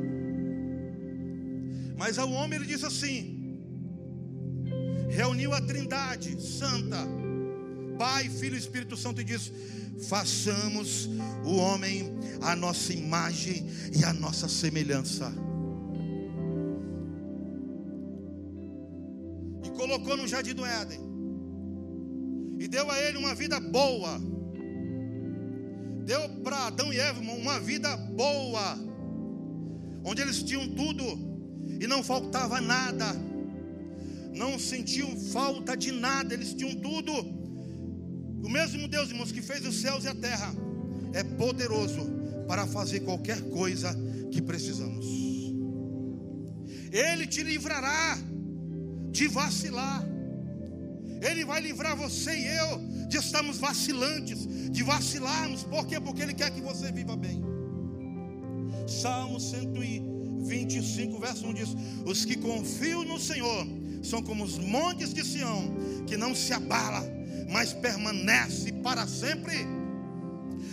Mas ao homem ele disse assim: reuniu a trindade santa, Pai, Filho e Espírito Santo, e disse: façamos o homem a nossa imagem e a nossa semelhança. E colocou no jardim do Éden, e deu a ele uma vida boa Adão e Eva uma vida boa, onde eles tinham tudo e não faltava nada, não sentiam falta de nada, eles tinham tudo. O mesmo Deus, irmãos, que fez os céus e a terra, é poderoso para fazer qualquer coisa que precisamos. Ele te livrará de vacilar. Ele vai livrar você e eu de estarmos vacilantes, de vacilarmos. Por quê? Porque Ele quer que você viva bem. Salmo 125, verso 1 diz: Os que confiam no Senhor são como os montes de Sião, que não se abala, mas permanece para sempre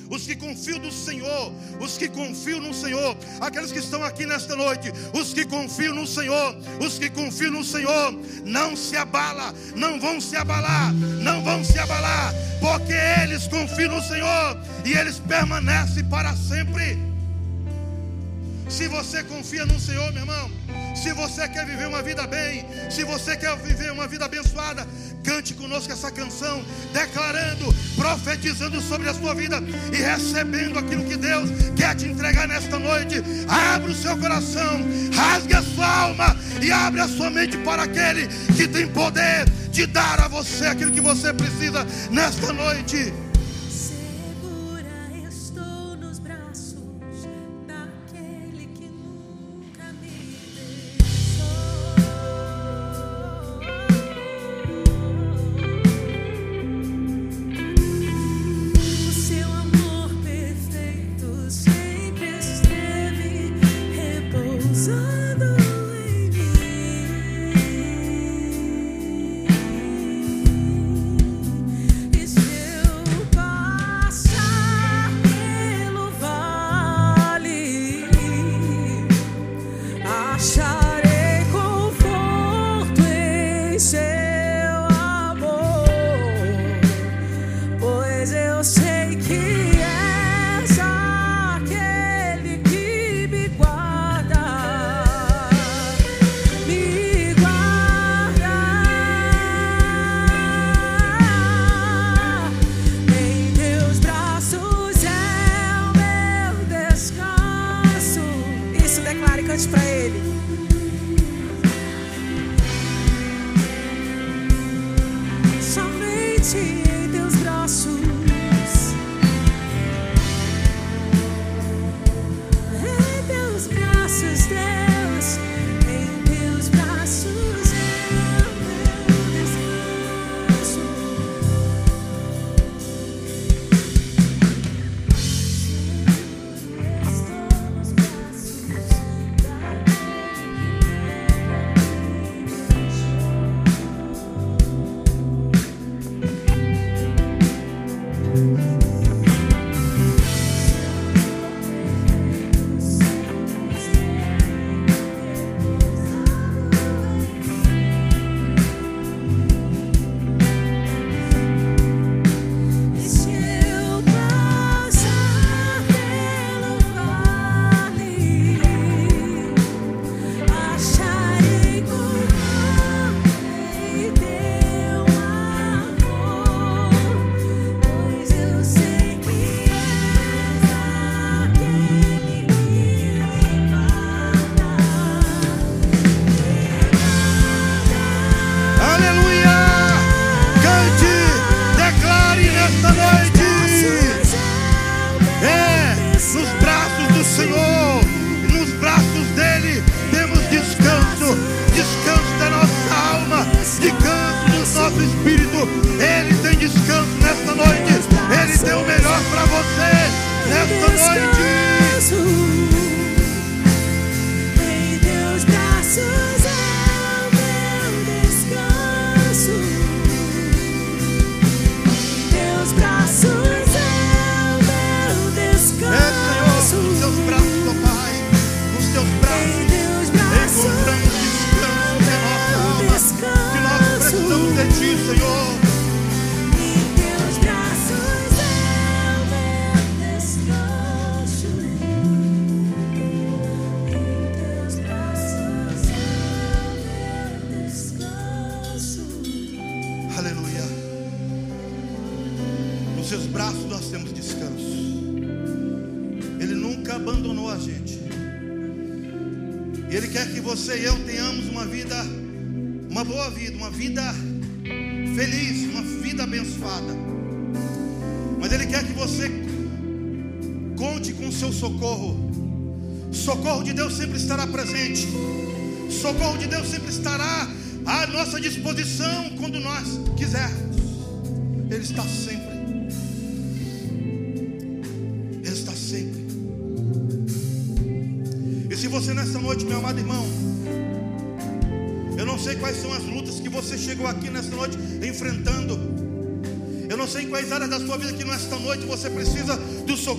os que confiam no Senhor, os que confiam no Senhor, aqueles que estão aqui nesta noite, os que confiam no Senhor, os que confiam no Senhor, não se abala, não vão se abalar, não vão se abalar, porque eles confiam no Senhor e eles permanecem para sempre. Se você confia no Senhor, meu irmão, se você quer viver uma vida bem, se você quer viver uma vida abençoada, cante conosco essa canção, declarando, profetizando sobre a sua vida e recebendo aquilo que Deus quer te entregar nesta noite. Abre o seu coração, rasgue a sua alma e abre a sua mente para aquele que tem poder de dar a você aquilo que você precisa nesta noite.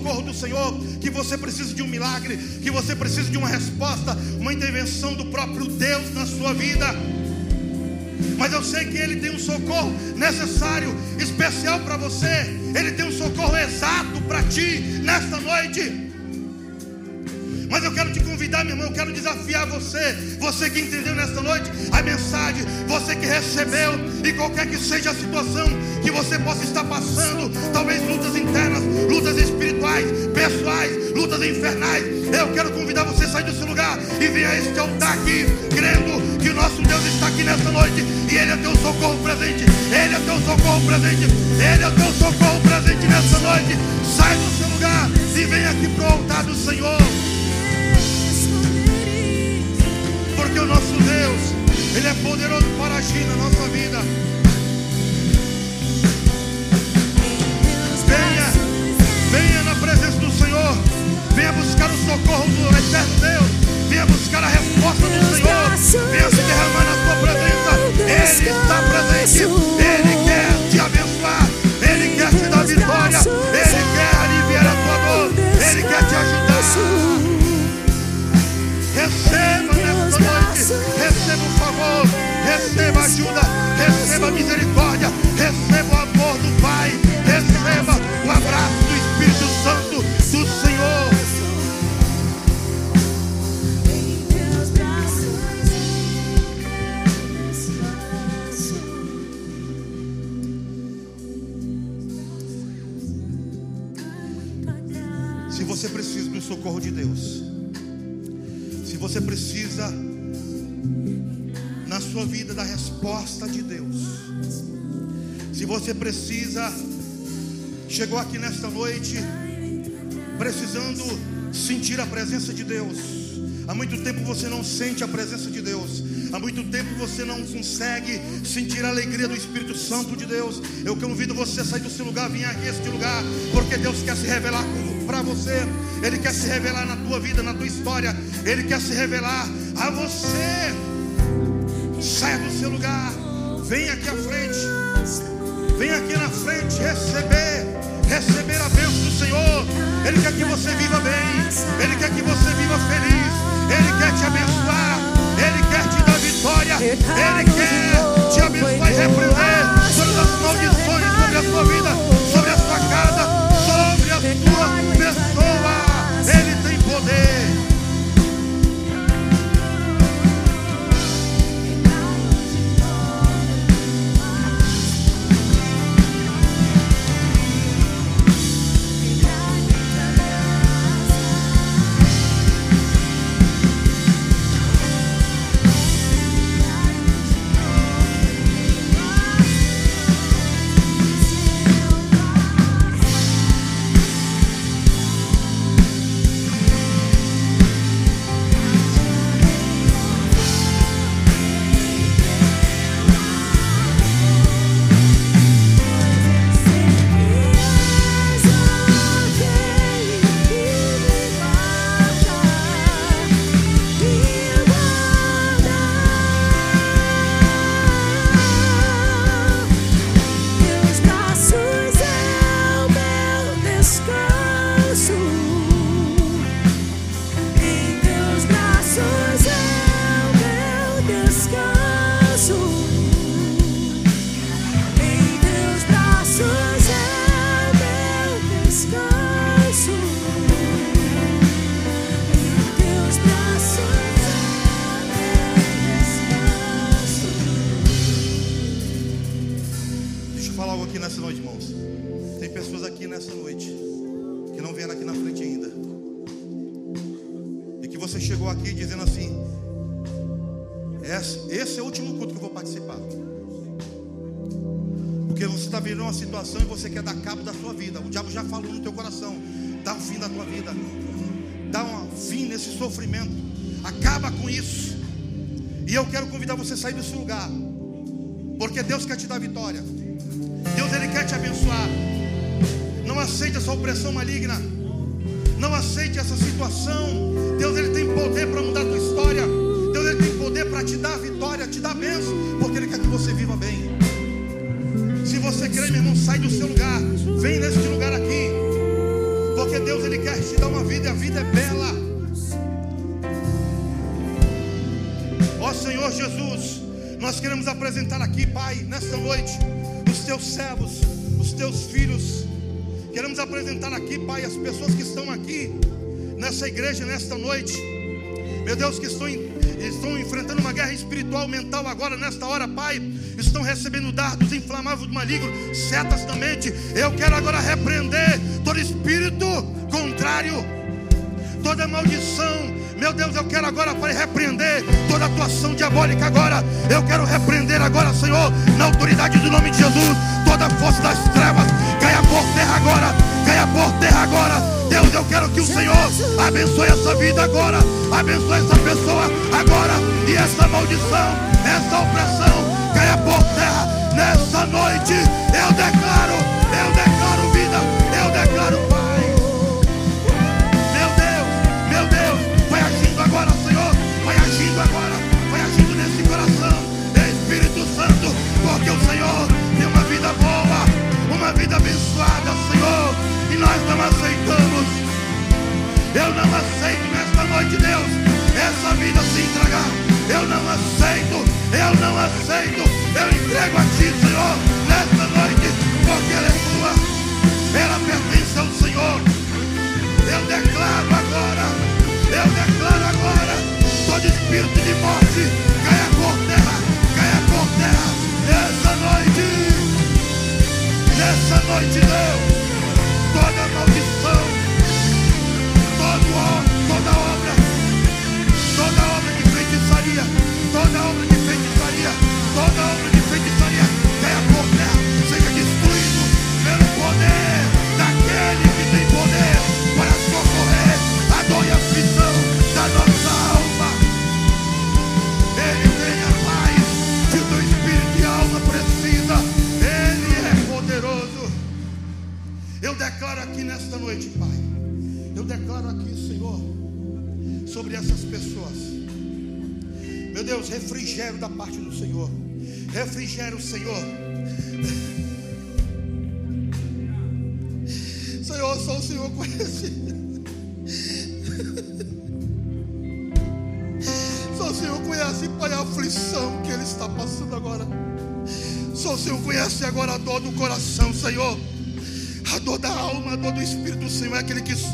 Socorro do Senhor, que você precisa de um milagre, que você precisa de uma resposta, uma intervenção do próprio Deus na sua vida. Mas eu sei que Ele tem um socorro necessário, especial para você. Desafiar você, você que entendeu nesta noite a mensagem, você que recebeu, e qualquer que seja a situação que você possa estar passando, talvez lutas internas, lutas espirituais, pessoais, lutas infernais. Eu quero convidar você a sair do seu lugar e vir a este altar aqui, crendo que nosso Deus está aqui nesta noite e Ele é teu socorro presente. Ele é teu socorro presente. Ele é teu socorro presente nesta noite. Sai do seu lugar e vem aqui para o altar do Senhor. Nosso Deus, Ele é poderoso para agir na nossa vida. Venha, venha na presença do Senhor. Venha buscar o socorro do eterno Deus. Venha buscar a resposta do Senhor. Venha se derramar na sua presença. Ele está presente. Ele quer te abençoar. Ele quer te dar vitória. Ele quer aliviar a tua dor. Ele quer te ajudar. Receba receba ajuda, receba misericórdia, receba o amor do Pai, receba o abraço do Espírito Santo do Senhor. Se você precisa do socorro de Deus, se você precisa sua vida da resposta de Deus, se você precisa, chegou aqui nesta noite precisando sentir a presença de Deus. Há muito tempo você não sente a presença de Deus. Há muito tempo você não consegue sentir a alegria do Espírito Santo de Deus. Eu convido você a sair do seu lugar, vir aqui a este lugar, porque Deus quer se revelar para você. Ele quer se revelar na tua vida, na tua história. Ele quer se revelar a você. Saia do seu lugar, venha aqui à frente. Venha aqui na frente receber, receber a bênção do Senhor. Ele quer que você viva bem, Ele quer que você viva feliz, Ele quer te abençoar, Ele quer te dar vitória, Ele quer te abençoar e repreender todas as maldições sobre a sua vida, vitória. Deus ele quer te abençoar. Não aceite essa opressão maligna. Não aceite essa situação. Deus ele tem poder para mudar a tua história. Deus ele tem poder para te dar vitória, te dar bênção, porque ele quer que você viva bem. Se você crê, meu irmão, sai do seu lugar. Vem neste lugar aqui. Porque Deus ele quer te dar uma vida e a vida é bela. Ó Senhor Jesus, nós queremos apresentar aqui, Pai, nesta noite, os teus servos, os teus filhos. Queremos apresentar aqui, Pai, as pessoas que estão aqui nessa igreja nesta noite. Meu Deus, que estão, estão enfrentando uma guerra espiritual, mental agora, nesta hora, Pai. Estão recebendo dardos inflamáveis do maligno, setas da mente. Eu quero agora repreender todo espírito contrário, toda maldição. Meu Deus, eu quero agora, Pai, repreender toda atuação diabólica agora. Eu quero repreender agora, Senhor, na autoridade do nome de Jesus, toda força das trevas caia por terra agora, caia por terra agora. Deus, eu quero que o Senhor abençoe essa vida agora, abençoe essa pessoa agora, e essa maldição, essa opressão caia por terra nessa noite. Eu declaro, eu declaro Eu não aceito nesta noite, Deus, essa vida se entregar. Eu não aceito, eu não aceito. Eu entrego a Ti, Senhor, nesta noite, porque ela é tua. Ela pertence ao Senhor. Eu declaro agora, eu declaro agora, todo espírito de morte caia por terra, caia por terra, nessa noite, nessa noite, Deus,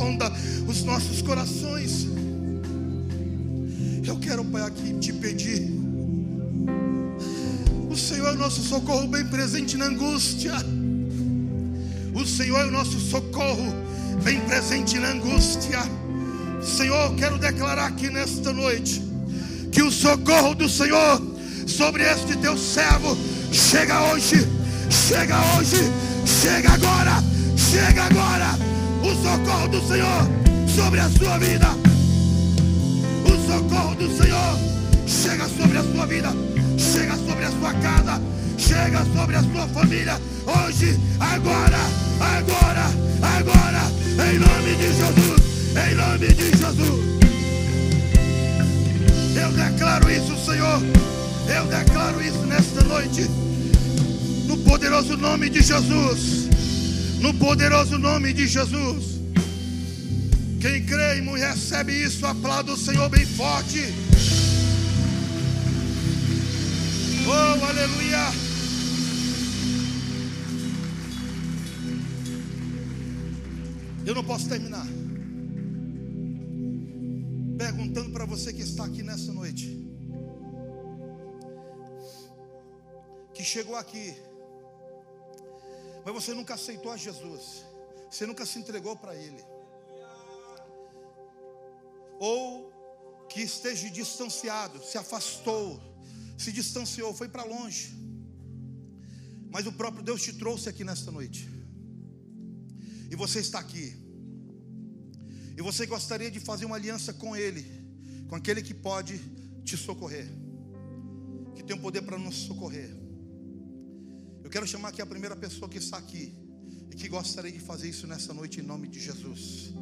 sonda os nossos corações. Eu quero, Pai, aqui te pedir. O Senhor é o nosso socorro bem presente na angústia. O Senhor é o nosso socorro, bem presente na angústia. Senhor, quero declarar aqui nesta noite que o socorro do Senhor sobre este teu servo chega hoje, chega hoje, chega agora, chega agora. O socorro do Senhor sobre a sua vida. O socorro do Senhor chega sobre a sua vida, chega sobre a sua casa, chega sobre a sua família. Hoje, agora, agora, agora, em nome de Jesus, em nome de Jesus. Eu declaro isso, Senhor. Eu declaro isso nesta noite. No poderoso nome de Jesus. No poderoso nome de Jesus. Quem crê e recebe isso, aplauda o Senhor bem forte. Oh, aleluia. Eu não posso terminar perguntando para você que está aqui nessa noite, que chegou aqui, mas você nunca aceitou a Jesus. Você nunca se entregou para Ele. Ou que esteja distanciado, se afastou, se distanciou, foi para longe. Mas o próprio Deus te trouxe aqui nesta noite. E você está aqui. E você gostaria de fazer uma aliança com Ele, com aquele que pode te socorrer, que tem o poder para nos socorrer. Quero chamar aqui a primeira pessoa que está aqui e que gostaria de fazer isso nessa noite em nome de Jesus.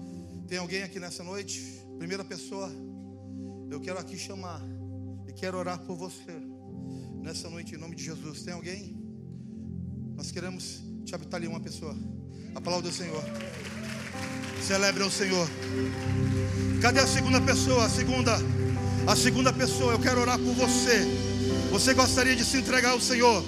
Tem alguém aqui nessa noite? Primeira pessoa, eu quero aqui chamar e quero orar por você nessa noite em nome de Jesus. Tem alguém? Nós queremos te habitar ali uma pessoa. A palavra do Senhor. Celebre ao Senhor. Cadê a segunda pessoa? A segunda, a segunda pessoa, eu quero orar por você. Você gostaria de se entregar ao Senhor,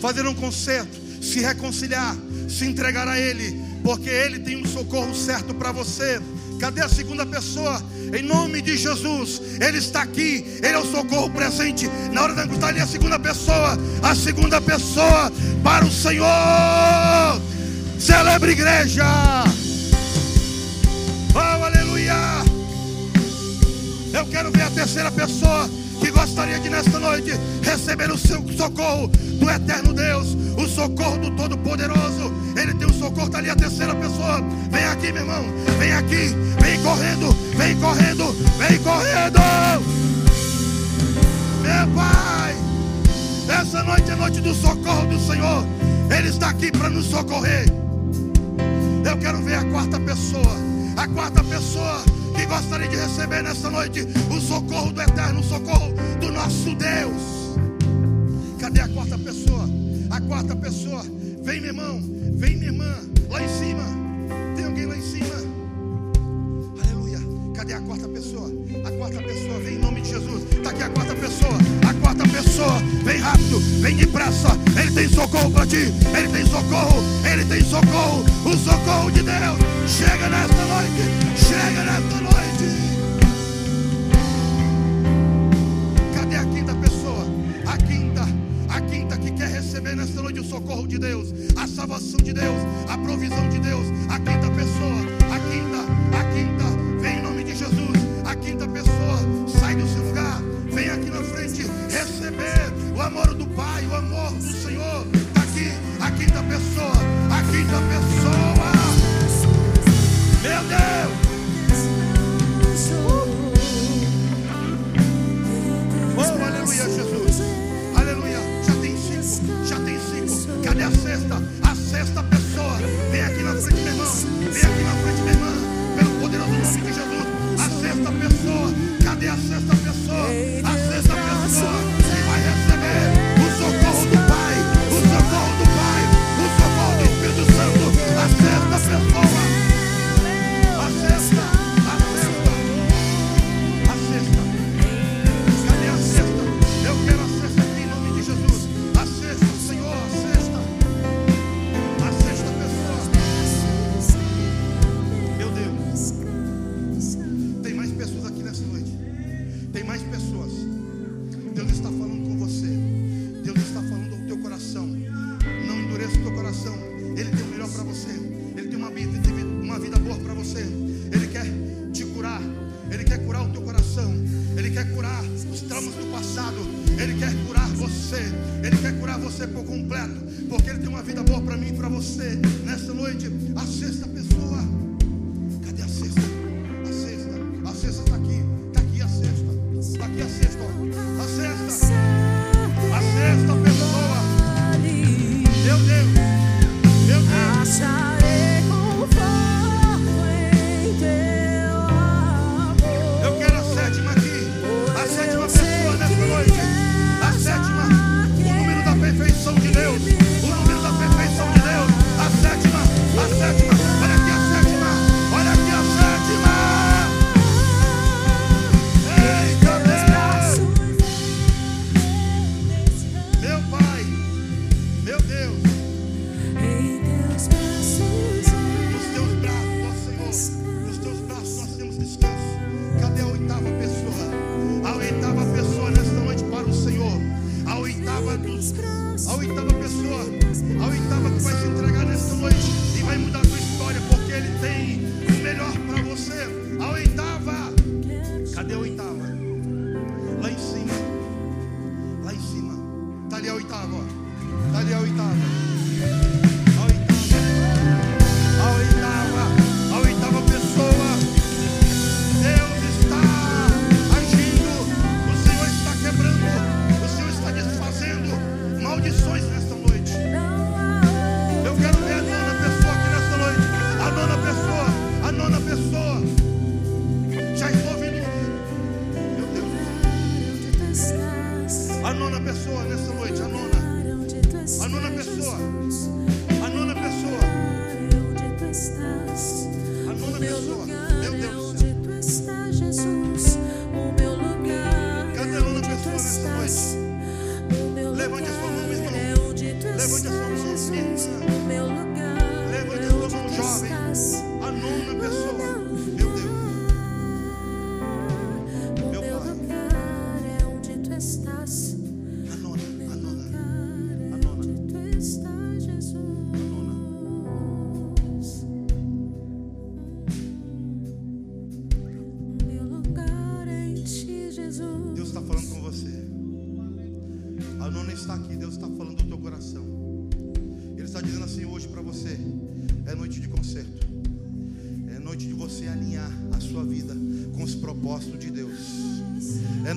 fazer um concerto, se reconciliar, se entregar a Ele, porque Ele tem um socorro certo para você. Cadê a segunda pessoa? Em nome de Jesus, Ele está aqui, Ele é o socorro presente. Na hora da angústia, ali a segunda pessoa, a segunda pessoa para o Senhor. Celebre igreja. Oh, aleluia. Eu quero ver a terceira pessoa que gostaria de nesta noite receber o seu socorro do eterno Deus, o socorro do Todo-Poderoso. Ele tem o socorro, está ali a terceira pessoa. Vem aqui, meu irmão, vem aqui, vem correndo, vem correndo, vem correndo. Meu Pai, essa noite é noite do socorro do Senhor. Ele está aqui para nos socorrer. Eu quero ver a quarta pessoa. A quarta pessoa gostaria de receber nessa noite o socorro do eterno, o socorro do nosso Deus. Cadê a quarta pessoa? A quarta pessoa. Vem, meu irmão. Vem, minha irmã. Lá em cima. Tem alguém lá em cima? Aleluia. Cadê a quarta pessoa? A quarta pessoa. Vem em nome de Jesus. Está aqui a quarta pessoa. A quarta pessoa. Vem rápido. Vem depressa. Ele tem socorro para ti. Ele tem socorro. Ele tem socorro. O socorro de Deus. Chega nesta noite. Chega nesta noite. O socorro de Deus, a salvação de Deus, a provisão de Deus. A quinta pessoa, a quinta, a quinta, sexta? A sexta pessoa.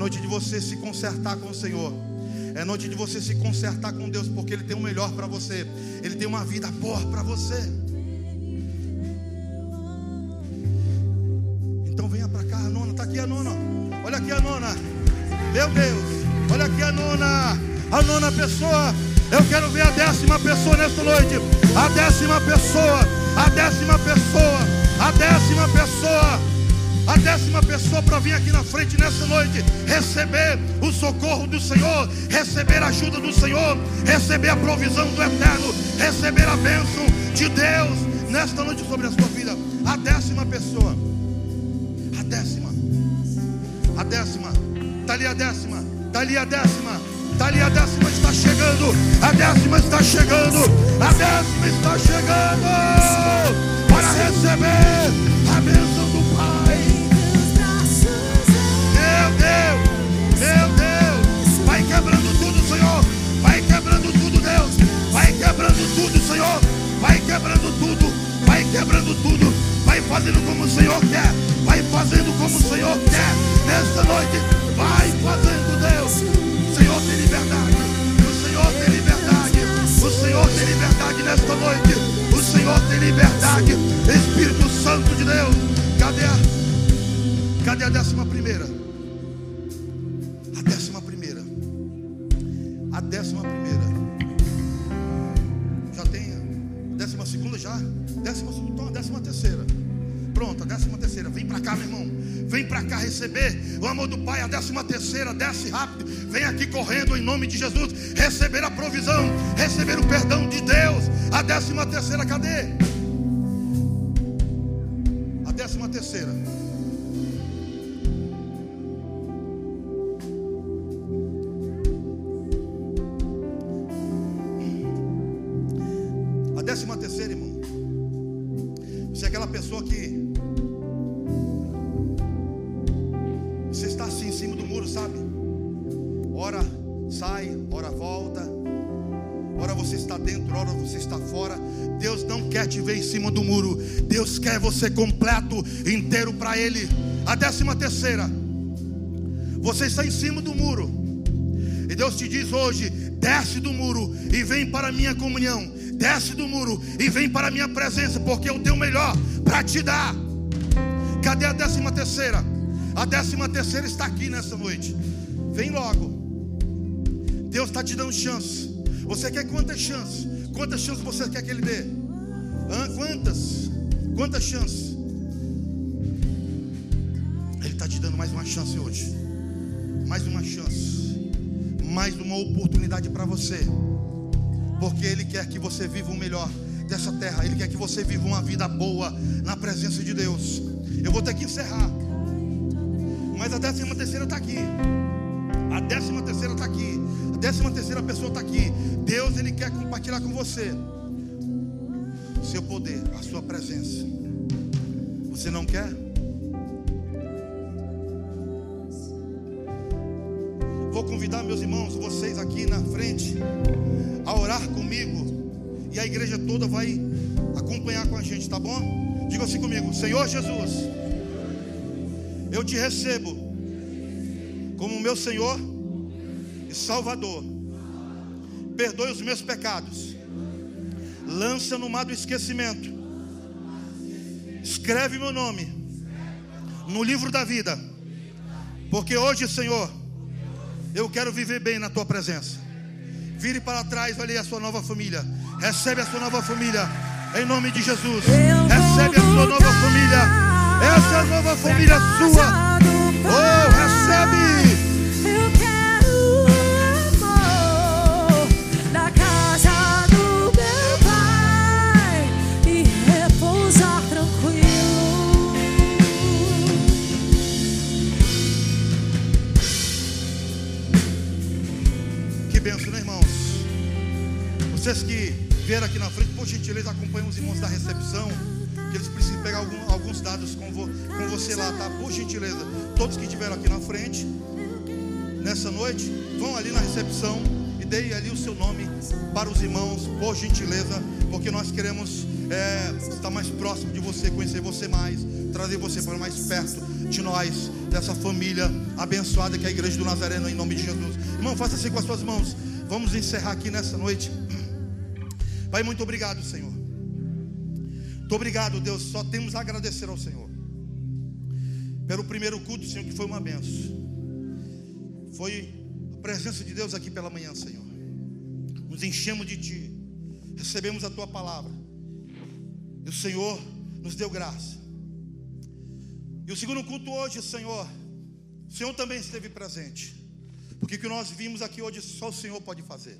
Noite de você se consertar com o Senhor. É noite de você se consertar com Deus, porque Ele tem o melhor para você. Ele tem uma vida boa para você. Então venha para cá, a nona. Está aqui a nona. Olha aqui a nona. Meu Deus. Olha aqui a nona. A nona pessoa. Eu quero ver a décima pessoa nesta noite. A décima pessoa. A décima pessoa. A décima pessoa. A décima pessoa para vir aqui na frente nessa noite, receber o socorro do Senhor, receber a ajuda do Senhor, receber a provisão do Eterno, receber a bênção de Deus nesta noite sobre a sua vida. A décima pessoa. A décima. A décima. Está ali a décima. Está ali a décima. Está ali a décima está chegando. A décima está chegando. A décima está chegando. Para receber Vai quebrando tudo. Vai quebrando tudo. Vai fazendo como o Senhor quer. Vai fazendo como o Senhor quer. Nesta noite, vai fazendo, Deus. O Senhor tem liberdade. O Senhor tem liberdade. O Senhor tem liberdade nesta noite. O Senhor tem liberdade. Espírito Santo de Deus. Cadê a, cadê a décima primeira? Amor do Pai. A décima terceira, desce rápido. Vem aqui correndo em nome de Jesus. Receber a provisão, receber o perdão de Deus. A décima terceira, cadê? Você completo, inteiro para Ele. A décima terceira. Você está em cima do muro. E Deus te diz hoje: desce do muro e vem para a minha comunhão. Desce do muro e vem para a minha presença, porque eu tenho o melhor para te dar. Cadê a décima terceira? A décima terceira está aqui nessa noite. Vem logo. Deus está te dando chance. Você quer quantas chances? Quantas chances você quer que Ele dê? Hã? Quantas? Quantas chances? Ele está te dando mais uma chance hoje. Mais uma chance. Mais uma oportunidade para você. Porque Ele quer que você viva o melhor dessa terra. Ele quer que você viva uma vida boa na presença de Deus. Eu vou ter que encerrar. Mas a décima terceira está aqui. A décima terceira está aqui. A décima terceira pessoa está aqui. Deus ele quer compartilhar com você seu poder, a sua presença. Você não quer? Vou convidar meus irmãos, vocês aqui na frente, a orar comigo. E a igreja toda vai acompanhar com a gente, tá bom? Diga assim comigo: Senhor Jesus, eu te recebo como meu Senhor e Salvador. Perdoe os meus pecados. Lança no mar do esquecimento. Escreve meu nome no livro da vida. Porque hoje, Senhor, eu quero viver bem na tua presença. Vire para trás, olhe a sua nova família. Recebe a sua nova família. Em nome de Jesus. Recebe a sua nova família. família sua. Oh, recebe. Que vieram aqui na frente, por gentileza, acompanhem os irmãos da recepção. Que eles precisam pegar algum- alguns dados com, vo- com você lá, tá? Por gentileza. Todos que estiveram aqui na frente, nessa noite, vão ali na recepção e deem ali o seu nome para os irmãos, por gentileza, porque nós queremos é, estar mais próximo de você, conhecer você mais, trazer você para mais perto de nós, dessa família abençoada que é a Igreja do Nazareno, em nome de Jesus. Irmão, faça assim com as suas mãos. Vamos encerrar aqui nessa noite. Pai, muito obrigado, Senhor. Muito obrigado, Deus. Só temos a agradecer ao Senhor. Pelo primeiro culto, Senhor, que foi uma benção. Foi a presença de Deus aqui pela manhã, Senhor. Nos enchemos de Ti. Recebemos a Tua palavra. E o Senhor nos deu graça. E o segundo culto hoje, Senhor, o Senhor também esteve presente. Porque o que nós vimos aqui hoje só o Senhor pode fazer.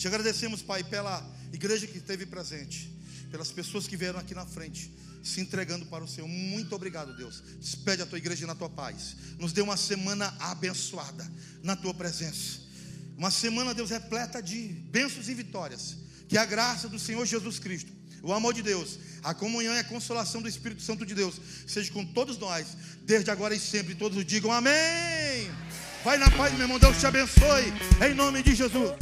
Te agradecemos, Pai, pela igreja que esteve presente, pelas pessoas que vieram aqui na frente, se entregando para o Senhor. Muito obrigado, Deus. Despede a tua igreja na tua paz. Nos dê uma semana abençoada na tua presença. Uma semana, Deus, repleta de bênçãos e vitórias. Que a graça do Senhor Jesus Cristo, o amor de Deus, a comunhão e a consolação do Espírito Santo de Deus, seja com todos nós, desde agora e sempre. Todos digam amém. Vai na paz, meu irmão. Deus te abençoe. Em nome de Jesus.